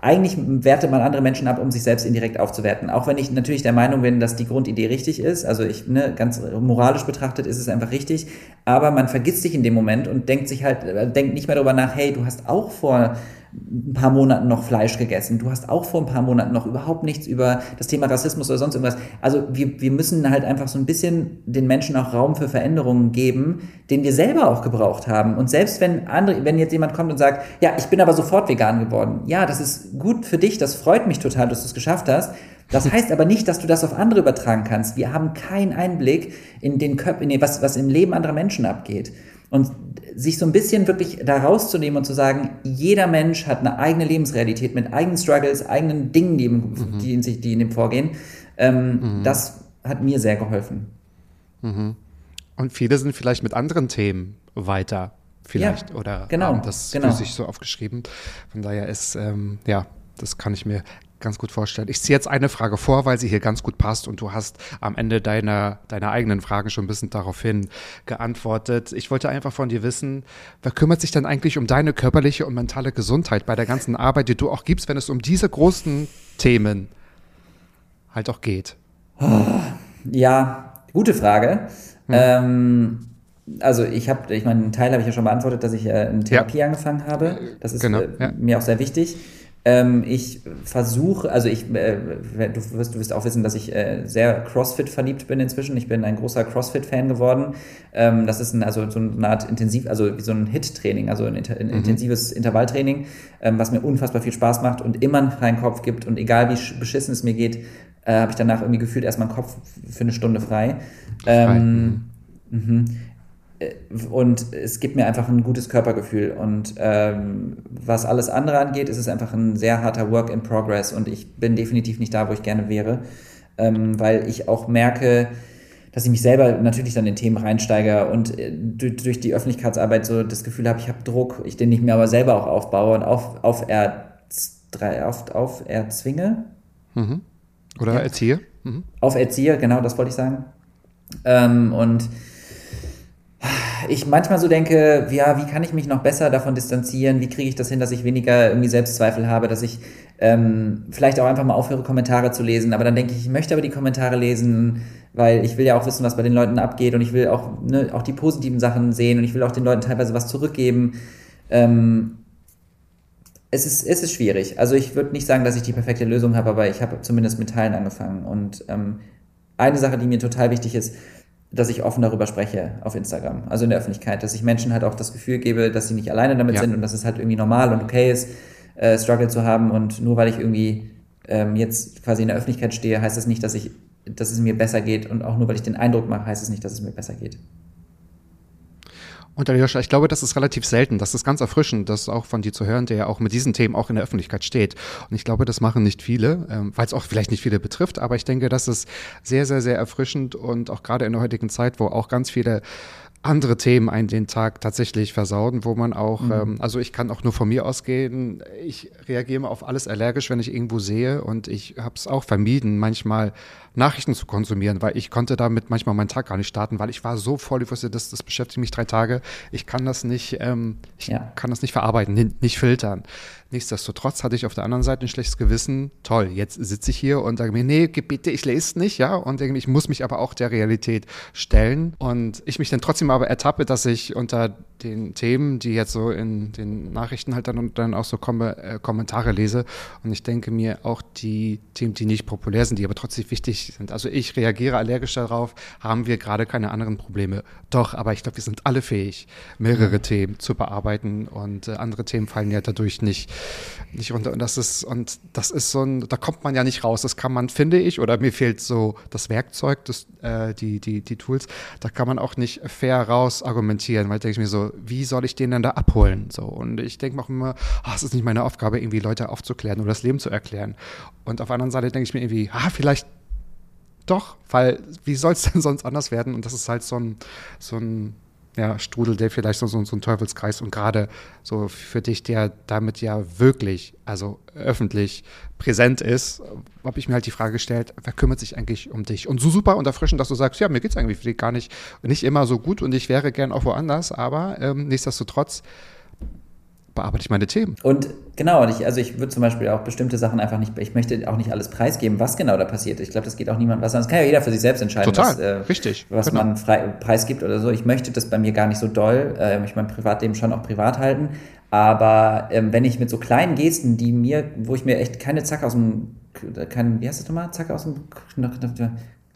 eigentlich wertet man andere Menschen ab, um sich selbst indirekt aufzuwerten. Auch wenn ich natürlich der Meinung bin, dass die Grundidee richtig ist, also ich, ne, ganz moralisch betrachtet ist es einfach richtig, aber man vergisst sich in dem Moment und denkt sich halt, äh, denkt nicht mehr darüber nach, hey, du hast auch vor ein paar Monaten noch Fleisch gegessen. Du hast auch vor ein paar Monaten noch überhaupt nichts über das Thema Rassismus oder sonst irgendwas. Also wir, wir müssen halt einfach so ein bisschen den Menschen auch Raum für Veränderungen geben, den wir selber auch gebraucht haben. Und selbst wenn andere, wenn jetzt jemand kommt und sagt, ja, ich bin aber sofort vegan geworden. Ja, das ist gut für dich, das freut mich total, dass du es geschafft hast. Das [laughs] heißt aber nicht, dass du das auf andere übertragen kannst. Wir haben keinen Einblick in den Köpfen, in den, was, was im Leben anderer Menschen abgeht. Und sich so ein bisschen wirklich da rauszunehmen und zu sagen, jeder Mensch hat eine eigene Lebensrealität mit eigenen Struggles, eigenen Dingen, die, mhm. die, in, sich, die in dem vorgehen, ähm, mhm. das hat mir sehr geholfen. Mhm. Und viele sind vielleicht mit anderen Themen weiter, vielleicht, ja, oder genau, haben das genau. für sich so aufgeschrieben. Von daher ist, ähm, ja, das kann ich mir ganz gut vorstellen. Ich ziehe jetzt eine Frage vor, weil sie hier ganz gut passt und du hast am Ende deiner, deiner eigenen Fragen schon ein bisschen daraufhin geantwortet. Ich wollte einfach von dir wissen, wer kümmert sich denn eigentlich um deine körperliche und mentale Gesundheit bei der ganzen Arbeit, die du auch gibst, wenn es um diese großen Themen halt auch geht? Ja, gute Frage. Hm. Ähm, also ich habe, ich meine, einen Teil habe ich ja schon beantwortet, dass ich äh, eine Therapie ja. angefangen habe. Das ist genau, äh, ja. mir auch sehr wichtig. Ähm, ich versuche, also ich, äh, du, wirst, du wirst auch wissen, dass ich äh, sehr CrossFit verliebt bin inzwischen. Ich bin ein großer CrossFit-Fan geworden. Ähm, das ist ein, also so eine Art intensiv, also wie so ein HIT-Training, also ein, mhm. intensives Intervalltraining, ähm, was mir unfassbar viel Spaß macht und immer einen freien Kopf gibt. Und egal wie beschissen es mir geht, äh, habe ich danach irgendwie gefühlt erstmal einen Kopf für eine Stunde frei. frei. Ähm, mhm. Äh, und es gibt mir einfach ein gutes Körpergefühl. Und ähm, was alles andere angeht, ist es einfach ein sehr harter Work in Progress und ich bin definitiv nicht da, wo ich gerne wäre, ähm, weil ich auch merke, dass ich mich selber natürlich dann in Themen reinsteige und äh, durch die Öffentlichkeitsarbeit so das Gefühl habe, ich habe Druck, ich den ich mir aber selber auch aufbaue und auf, auf, er, auf, auf erzwinge. Mhm. Oder ja. erziehe. Mhm. Auf erziehe, genau, das wollte ich sagen. Ähm, und ich manchmal so denke, ja, wie kann ich mich noch besser davon distanzieren? Wie kriege ich das hin, dass ich weniger irgendwie Selbstzweifel habe, dass ich ähm, vielleicht auch einfach mal aufhöre, Kommentare zu lesen. Aber dann denke ich, ich möchte aber die Kommentare lesen, weil ich will ja auch wissen, was bei den Leuten abgeht und ich will auch, ne, auch die positiven Sachen sehen und ich will auch den Leuten teilweise was zurückgeben. Ähm, es ist, es ist schwierig. Also ich würde nicht sagen, dass ich die perfekte Lösung habe, aber ich habe zumindest mit Teilen angefangen. Und ähm, eine Sache, die mir total wichtig ist, dass ich offen darüber spreche auf Instagram, also in der Öffentlichkeit, dass ich Menschen halt auch das Gefühl gebe, dass sie nicht alleine damit ja. sind und dass es halt irgendwie normal und okay ist, äh, Struggle zu haben und nur weil ich irgendwie ähm, jetzt quasi in der Öffentlichkeit stehe, heißt das nicht, dass ich, dass es mir besser geht und auch nur weil ich den Eindruck mache, heißt es nicht, dass es mir besser geht. Und Aljoscha, ich glaube, das ist relativ selten. Das ist ganz erfrischend, das auch von dir zu hören, der ja auch mit diesen Themen auch in der Öffentlichkeit steht. Und ich glaube, das machen nicht viele, ähm, weil es auch vielleicht nicht viele betrifft. Aber ich denke, das ist sehr, sehr, sehr erfrischend und auch gerade in der heutigen Zeit, wo auch ganz viele andere Themen einen den Tag tatsächlich versauen, wo man auch, mhm. ähm, also ich kann auch nur von mir ausgehen, ich reagiere immer auf alles allergisch, wenn ich irgendwo sehe und ich habe es auch vermieden, manchmal Nachrichten zu konsumieren, weil ich konnte damit manchmal meinen Tag gar nicht starten, weil ich war so voll, ich wusste, das, das beschäftigt mich drei Tage. Ich kann das nicht, ähm, ich ja. kann das nicht verarbeiten, nicht filtern. Nichtsdestotrotz hatte ich auf der anderen Seite ein schlechtes Gewissen. Toll, jetzt sitze ich hier und sage mir, nee, bitte, ich lese es nicht, ja. Und ich muss mich aber auch der Realität stellen. Und ich mich dann trotzdem aber ertappe, dass ich unter den Themen, die jetzt so in den Nachrichten halt dann und dann auch so Kom äh, Kommentare lese. Und ich denke mir auch die Themen, die nicht populär sind, die aber trotzdem wichtig sind. Also ich reagiere allergisch darauf, haben wir gerade keine anderen Probleme. Doch, aber ich glaube, wir sind alle fähig, mehrere mhm. Themen zu bearbeiten und äh, andere Themen fallen ja dadurch nicht nicht runter. Und das ist, und das ist so ein, da kommt man ja nicht raus. Das kann man, finde ich, oder mir fehlt so das Werkzeug, das, äh, die, die, die Tools, da kann man auch nicht fair raus argumentieren, weil denke ich mir so, wie soll ich den denn da abholen? So. Und ich denke auch immer, ach, es ist nicht meine Aufgabe, irgendwie Leute aufzuklären oder das Leben zu erklären. Und auf der anderen Seite denke ich mir irgendwie, ah, vielleicht doch, weil wie soll es denn [laughs] sonst anders werden? Und das ist halt so ein, so ein ja, Strudel, der vielleicht so, so, so Teufelskreis und gerade so für dich, der damit ja wirklich, also öffentlich präsent ist, habe ich mir halt die Frage gestellt, wer kümmert sich eigentlich um dich? Und so super und erfrischend, dass du sagst, ja, mir geht es eigentlich gar nicht, nicht immer so gut und ich wäre gern auch woanders, aber ähm, nichtsdestotrotz bearbeite ich meine Themen. Und genau, und ich, also ich würde zum Beispiel auch bestimmte Sachen einfach nicht, ich möchte auch nicht alles preisgeben, was genau da passiert. Ich glaube, das geht auch niemand was an. Das kann ja jeder für sich selbst entscheiden, Total, was, äh, richtig, was genau. man frei, preisgibt oder so. Ich möchte das bei mir gar nicht so doll, äh, ich mein Privatleben schon auch privat halten, Aber ähm, wenn ich mit so kleinen Gesten, die mir, wo ich mir echt keine Zack aus dem, kein, wie heißt das nochmal? Zack aus dem,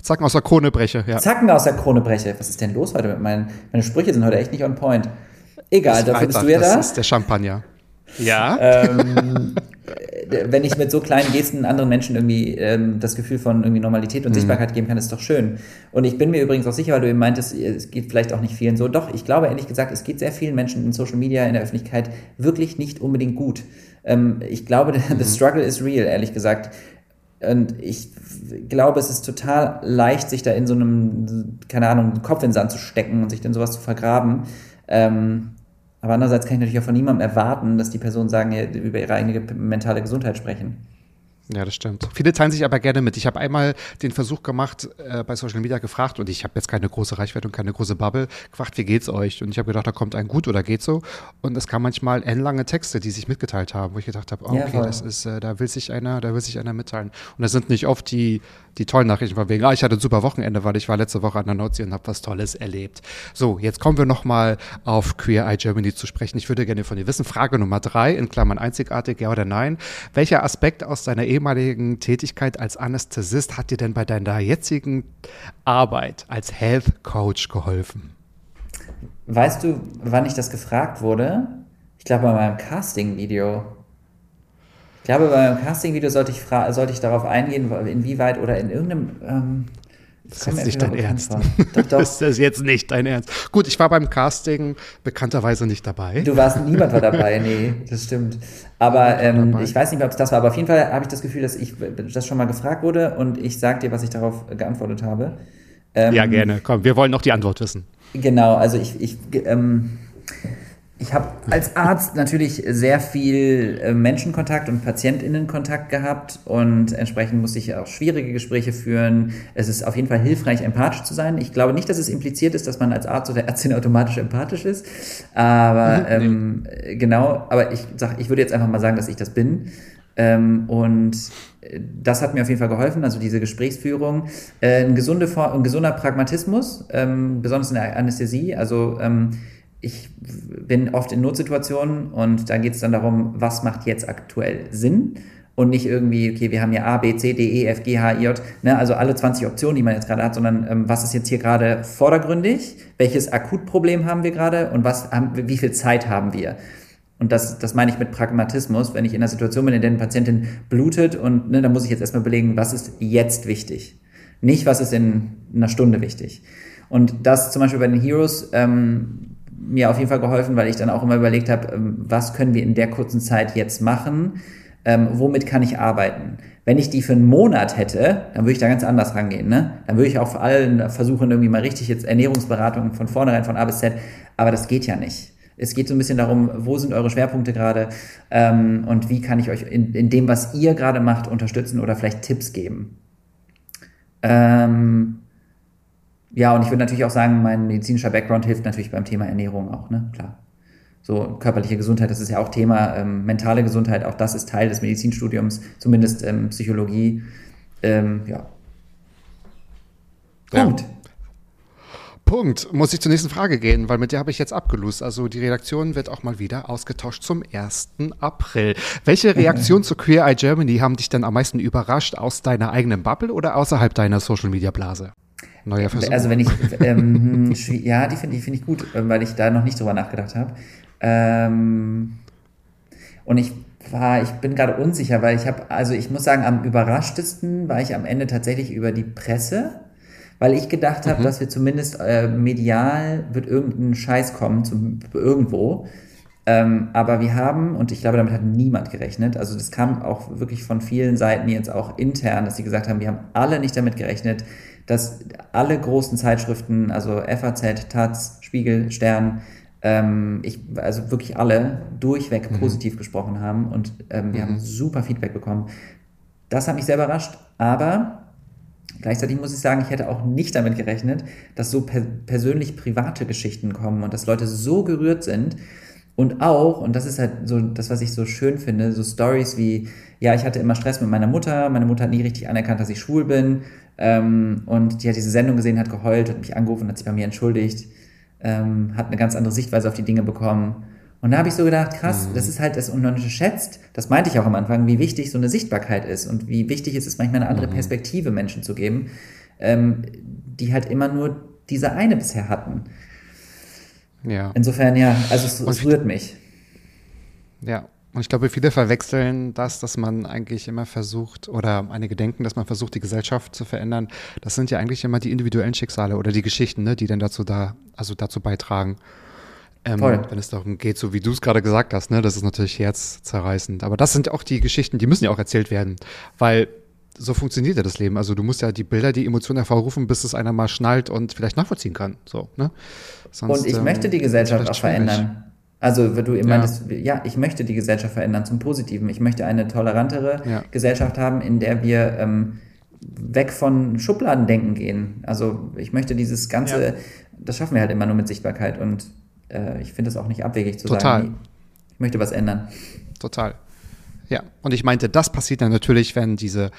Zacken aus der Krone breche, ja. Zacken aus der Krone breche. Was ist denn los heute mit meinen, meine Sprüche sind heute echt nicht on point. Egal, dafür bist du ja das da. Das ist der Champagner. Ja. Ähm, wenn ich mit so kleinen Gesten anderen Menschen irgendwie ähm, das Gefühl von irgendwie Normalität und Sichtbarkeit geben kann, ist doch schön. Und ich bin mir übrigens auch sicher, weil du eben meintest, es geht vielleicht auch nicht vielen so. Doch, ich glaube ehrlich gesagt, es geht sehr vielen Menschen in Social Media, in der Öffentlichkeit wirklich nicht unbedingt gut. Ähm, ich glaube, [laughs] the struggle is real, ehrlich gesagt. Und ich glaube, es ist total leicht, sich da in so einem, keine Ahnung, Kopf in den Sand zu stecken und sich dann sowas zu vergraben. Ähm, aber andererseits kann ich natürlich auch von niemandem erwarten, dass die Personen sagen, über ihre eigene mentale Gesundheit sprechen. Ja, das stimmt. Viele teilen sich aber gerne mit. Ich habe einmal den Versuch gemacht, äh, bei Social Media gefragt, und ich habe jetzt keine große Reichweite und keine große Bubble, gefragt, wie geht's euch? Und ich habe gedacht, da kommt ein gut oder geht so. Und es kamen manchmal endlange Texte, die sich mitgeteilt haben, wo ich gedacht habe, oh, okay, ja, das ist, äh, da will sich einer, da will sich einer mitteilen. Und das sind nicht oft die, die tollen Nachrichten von wegen, ah, ich hatte ein super Wochenende, weil ich war letzte Woche an der Nordsee und habe was Tolles erlebt. So, jetzt kommen wir nochmal auf Queer Eye Germany zu sprechen. Ich würde gerne von dir wissen, Frage Nummer drei, in Klammern einzigartig, ja oder nein. Welcher Aspekt aus deiner ehemaligen Tätigkeit als Anästhesist hat dir denn bei deiner jetzigen Arbeit als Health Coach geholfen? Weißt du, wann ich das gefragt wurde? Ich glaube bei meinem Casting-Video. Ich glaube, bei meinem Casting-Video sollte ich, sollte ich darauf eingehen, inwieweit oder in irgendeinem. Ähm, das ist nicht dein Ernst. Doch, doch. [laughs] ist das jetzt nicht dein Ernst? Gut, ich war beim Casting bekannterweise nicht dabei. Du warst, niemand war dabei, nee, das stimmt. Aber ähm, ich weiß nicht, ob es das war, aber auf jeden Fall habe ich das Gefühl, dass ich das schon mal gefragt wurde und ich sage dir, was ich darauf geantwortet habe. Ähm, ja, gerne. Komm, wir wollen noch die Antwort wissen. Genau, also ich, ich ähm, ich habe als Arzt natürlich sehr viel äh, Menschenkontakt und Patientinnenkontakt gehabt und entsprechend musste ich auch schwierige Gespräche führen. Es ist auf jeden Fall hilfreich, empathisch zu sein. Ich glaube nicht, dass es impliziert ist, dass man als Arzt oder Ärztin [laughs] automatisch empathisch ist, aber ähm, genau. Aber ich sag, ich würde jetzt einfach mal sagen, dass ich das bin. Ähm, und äh, das hat mir auf jeden Fall geholfen, also diese Gesprächsführung. Äh, ein, gesunde, ein gesunder Pragmatismus, ähm, besonders in der Anästhesie. Also ähm, ich bin oft in Notsituationen und da geht es dann darum, was macht jetzt aktuell Sinn und nicht irgendwie, okay, wir haben ja A, B, C, D, E, F, G, H, I, J, ne, also alle 20 Optionen, die man jetzt gerade hat, sondern ähm, was ist jetzt hier gerade vordergründig, welches Akutproblem haben wir gerade und was haben, wie viel Zeit haben wir? Und das, das meine ich mit Pragmatismus, wenn ich in einer Situation bin, in der eine Patientin blutet und ne, dann muss ich jetzt erstmal überlegen, was ist jetzt wichtig? Nicht, was ist in einer Stunde wichtig. Und das zum Beispiel bei den Heroes ähm, mir auf jeden Fall geholfen, weil ich dann auch immer überlegt habe, ähm, was können wir in der kurzen Zeit jetzt machen, ähm, womit kann ich arbeiten. Wenn ich die für einen Monat hätte, dann würde ich da ganz anders rangehen. Ne? Dann würde ich auch vor allem versuchen, irgendwie mal richtig jetzt Ernährungsberatung von vornherein von A bis Z, aber das geht ja nicht. Es geht so ein bisschen darum, wo sind eure Schwerpunkte gerade ähm, und wie kann ich euch in, in dem, was ihr gerade macht, unterstützen oder vielleicht Tipps geben. Ähm, ja, und ich würde natürlich auch sagen, mein medizinischer Background hilft natürlich beim Thema Ernährung auch, ne? Klar. So körperliche Gesundheit, das ist ja auch Thema, ähm, mentale Gesundheit, auch das ist Teil des Medizinstudiums, zumindest ähm, Psychologie. Ähm, ja. Punkt. Ja. Punkt. Muss ich zur nächsten Frage gehen, weil mit der habe ich jetzt abgelust. Also die Redaktion wird auch mal wieder ausgetauscht zum 1. April. Welche [laughs] Reaktion zu Queer Eye Germany haben dich denn am meisten überrascht aus deiner eigenen Bubble oder außerhalb deiner Social Media Blase? Neuer Versuch. Also wenn ich, ähm, [laughs] ja, die finde ich, find ich gut, ähm, weil ich da noch nicht drüber nachgedacht habe. Ähm, und ich war, ich bin gerade unsicher, weil ich habe, also ich muss sagen, am überraschtesten war ich am Ende tatsächlich über die Presse, weil ich gedacht habe, mhm. dass wir zumindest äh, medial wird irgendein Scheiß kommen, zum, irgendwo. Ähm, aber wir haben, und ich glaube, damit hat niemand gerechnet, also das kam auch wirklich von vielen Seiten jetzt auch intern, dass sie gesagt haben, wir haben alle nicht damit gerechnet, dass alle großen Zeitschriften, also FAZ, Taz, Spiegel, Stern, ähm, ich, also wirklich alle durchweg mhm. positiv gesprochen haben und ähm, wir mhm. haben super Feedback bekommen. Das hat mich sehr überrascht, aber Gleichzeitig muss ich sagen, ich hätte auch nicht damit gerechnet, dass so per persönlich private Geschichten kommen und dass Leute so gerührt sind. Und auch, und das ist halt so das, was ich so schön finde, so Stories wie, ja, ich hatte immer Stress mit meiner Mutter, meine Mutter hat nie richtig anerkannt, dass ich schwul bin. Ähm, und die hat diese Sendung gesehen, hat geheult, hat mich angerufen, hat sich bei mir entschuldigt, ähm, hat eine ganz andere Sichtweise auf die Dinge bekommen. Und da habe ich so gedacht, krass, das ist halt das unterschätzt. Das meinte ich auch am Anfang, wie wichtig so eine Sichtbarkeit ist und wie wichtig es ist, manchmal eine andere Perspektive Menschen zu geben, ähm, die halt immer nur diese eine bisher hatten. Ja. Insofern, ja, also es, es rührt mich. Ja, und ich glaube, viele verwechseln das, dass man eigentlich immer versucht, oder einige denken, dass man versucht, die Gesellschaft zu verändern. Das sind ja eigentlich immer die individuellen Schicksale oder die Geschichten, ne, die dann dazu da, also dazu beitragen. Ähm, wenn es darum geht, so wie du es gerade gesagt hast, ne, das ist natürlich herzzerreißend. Aber das sind auch die Geschichten, die müssen ja auch erzählt werden, weil so funktioniert ja das Leben. Also du musst ja die Bilder, die Emotionen hervorrufen, bis es einer mal schnallt und vielleicht nachvollziehen kann. So, ne? Sonst, Und ich ähm, möchte die Gesellschaft auch schwierig. verändern. Also, wenn du Ja. meintest, ja, ich möchte die Gesellschaft verändern zum Positiven. Ich möchte eine tolerantere Ja. Gesellschaft haben, in der wir ähm, weg von Schubladendenken gehen. Also, ich möchte dieses Ganze, Ja. das schaffen wir halt immer nur mit Sichtbarkeit und äh, ich finde es auch nicht abwegig zu Total. sagen, ich möchte was ändern. Total. Ja, und ich meinte, das passiert dann natürlich, wenn diese,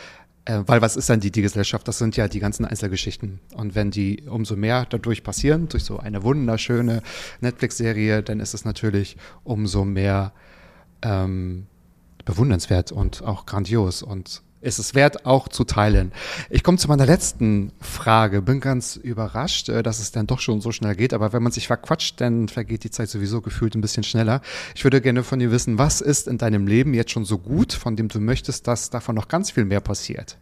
äh, weil was ist dann die, die Gesellschaft? Das sind ja die ganzen Einzelgeschichten. Und wenn die umso mehr dadurch passieren, durch so eine wunderschöne Netflix-Serie, dann ist es natürlich umso mehr ähm, bewundernswert und auch grandios und ist es wert, auch zu teilen. Ich komme zu meiner letzten Frage. Bin ganz überrascht, äh, dass es dann doch schon so schnell geht. Aber wenn man sich verquatscht, dann vergeht die Zeit sowieso gefühlt ein bisschen schneller. Ich würde gerne von dir wissen, was ist in deinem Leben jetzt schon so gut, von dem du möchtest, dass davon noch ganz viel mehr passiert?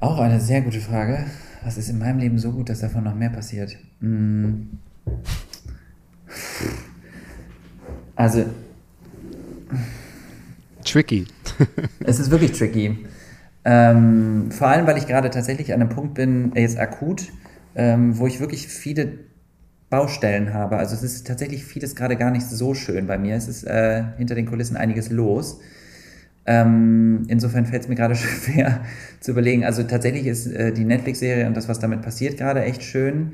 Auch eine sehr gute Frage. Was ist in meinem Leben so gut, dass davon noch mehr passiert? Hm. Also, Tricky. Es ist wirklich tricky. Ähm, vor allem, weil ich gerade tatsächlich an einem Punkt bin, äh, jetzt akut, ähm, wo ich wirklich viele Baustellen habe. Also es ist tatsächlich vieles gerade gar nicht so schön bei mir. Es ist äh, hinter den Kulissen einiges los. Ähm, insofern fällt es mir gerade [laughs] schwer zu überlegen. Also tatsächlich ist äh, die Netflix-Serie und das, was damit passiert, gerade echt schön.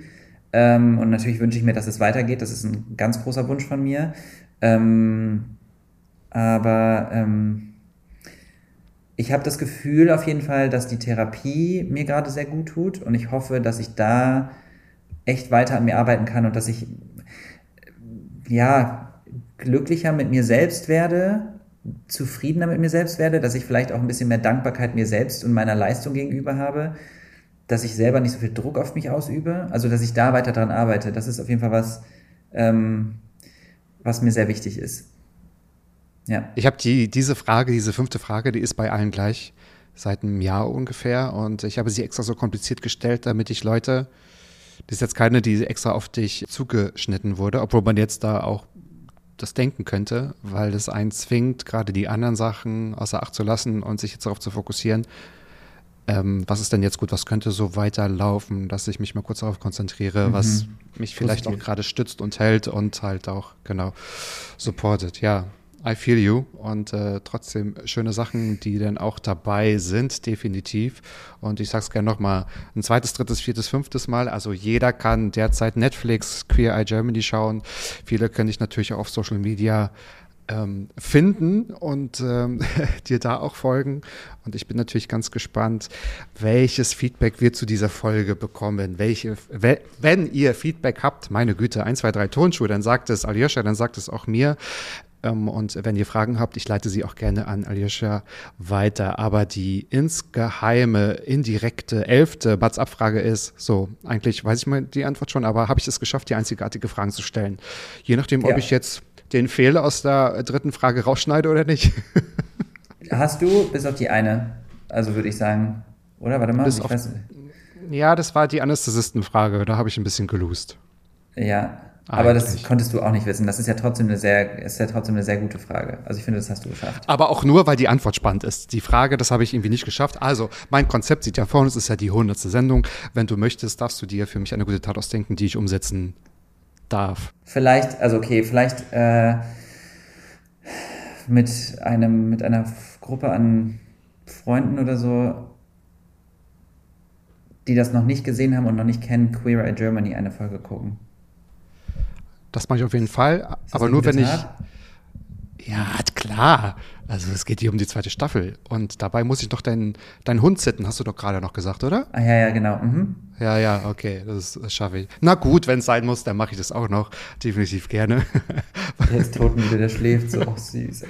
Ähm, und natürlich wünsche ich mir, dass es weitergeht. Das ist ein ganz großer Wunsch von mir. Ähm, aber ähm, ich habe das Gefühl auf jeden Fall, dass die Therapie mir gerade sehr gut tut und ich hoffe, dass ich da echt weiter an mir arbeiten kann und dass ich ja glücklicher mit mir selbst werde, zufriedener mit mir selbst werde, dass ich vielleicht auch ein bisschen mehr Dankbarkeit mir selbst und meiner Leistung gegenüber habe, dass ich selber nicht so viel Druck auf mich ausübe, also dass ich da weiter dran arbeite. Das ist auf jeden Fall was, ähm, was mir sehr wichtig ist. Ja. Ich habe die, diese Frage, diese fünfte Frage, die ist bei allen gleich seit einem Jahr ungefähr. Und ich habe sie extra so kompliziert gestellt, damit ich Leute, das ist jetzt keine, die extra auf dich zugeschnitten wurde, obwohl man jetzt da auch das denken könnte, weil es einen zwingt, gerade die anderen Sachen außer Acht zu lassen und sich jetzt darauf zu fokussieren. Ähm, was ist denn jetzt gut? Was könnte so weiterlaufen, dass ich mich mal kurz darauf konzentriere, was mich vielleicht Positiv. auch gerade stützt und hält und halt auch, genau, supportet. Ja, I feel you. Und äh, trotzdem schöne Sachen, die dann auch dabei sind, definitiv. Und ich sag's gerne nochmal, ein zweites, drittes, viertes, fünftes Mal. Also jeder kann derzeit Netflix, Queer Eye Germany schauen. Viele können dich natürlich auch auf Social Media ähm, finden und ähm, [laughs] dir da auch folgen. Und ich bin natürlich ganz gespannt, welches Feedback wir zu dieser Folge bekommen. Welche, we- wenn ihr Feedback habt, meine Güte, 1, 2, 3 Tonschuhe, dann sagt es Aljoscha, dann sagt es auch mir. Ähm, Und wenn ihr Fragen habt, ich leite sie auch gerne an Aljoscha weiter. Aber die insgeheime, indirekte, elfte Batz-Abfrage ist, so, eigentlich weiß ich mal die Antwort schon, aber habe ich es geschafft, die einzigartige Fragen zu stellen? Je nachdem, ob Ja. ich jetzt den Fehler aus der dritten Frage rausschneide oder nicht. [laughs] Hast du, bis auf die eine, also würde ich sagen, oder? Warte mal, Bis ich auf- weiß, ja, das war die Anästhesistenfrage, da habe ich ein bisschen geloost. ja. Aber das Eigentlich. konntest du auch nicht wissen. Das ist ja trotzdem eine sehr, ist ja trotzdem eine sehr gute Frage. Also ich finde, das hast du geschafft. Aber auch nur, weil die Antwort spannend ist. Die Frage, das habe ich irgendwie nicht geschafft. Also, mein Konzept sieht ja vor uns, ist ja die hundertste Sendung. Wenn du möchtest, darfst du dir für mich eine gute Tat ausdenken, die ich umsetzen darf. Vielleicht, also okay, vielleicht äh, mit einem, mit einer Gruppe an Freunden oder so, die das noch nicht gesehen haben und noch nicht kennen, Queer Eye Germany eine Folge gucken. Das mache ich auf jeden Fall. Aber nur wenn ich. Tat? Ja, klar. Also es geht hier um die zweite Staffel. Und dabei muss ich doch deinen deinen Hund sitten, hast du doch gerade noch gesagt, oder? Ah, ja, ja, genau. Mhm. Ja, ja, okay, das, das schaffe ich. Na gut, wenn es sein muss, dann mache ich das auch noch. Definitiv gerne. [laughs] Der ist totenmüde, der schläft so. Oh, süß.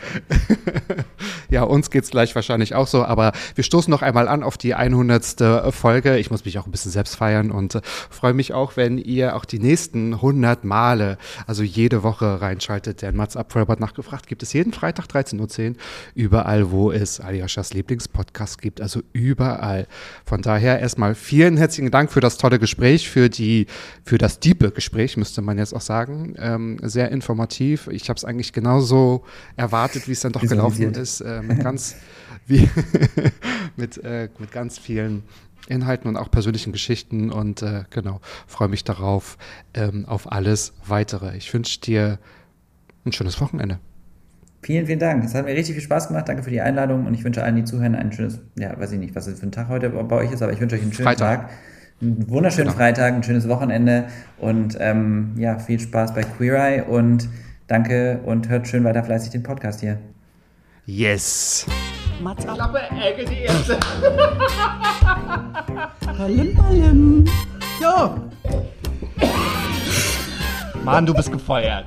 [laughs] ja, uns geht's gleich wahrscheinlich auch so, aber wir stoßen noch einmal an auf die 100. Folge. Ich muss mich auch ein bisschen selbst feiern und äh, freue mich auch, wenn ihr auch die nächsten 100 Male, also jede Woche reinschaltet. Denn Mats ab Vollbart nachgefragt gibt es jeden Freitag 13.10 Uhr überall, wo es Aljoscha's Lieblingspodcast gibt, also überall. Von daher erstmal vielen herzlichen Dank für das tolle Gespräch, für die, für das diepe Gespräch, müsste man jetzt auch sagen. Ähm, sehr informativ. Ich habe es eigentlich genauso erwartet, wie es dann doch gelaufen ist. Äh, mit [laughs] ganz, wie, [laughs] mit, äh, mit ganz vielen Inhalten und auch persönlichen Geschichten und äh, genau, freue mich darauf, ähm, auf alles weitere. Ich wünsche dir ein schönes Wochenende. Vielen, vielen Dank. Es hat mir richtig viel Spaß gemacht. Danke für die Einladung und ich wünsche allen, die zuhören, ein schönes, ja, weiß ich nicht, was es für ein Tag heute bei euch ist, aber ich wünsche euch einen schönen Freitag. Tag. Einen wunderschönen Genau. Freitag, ein schönes Wochenende und ähm, ja, viel Spaß bei Queer Eye und danke und hört schön weiter fleißig den Podcast hier. Yes! Mats ab. Palim, palim. Ja. Mann, du bist gefeuert.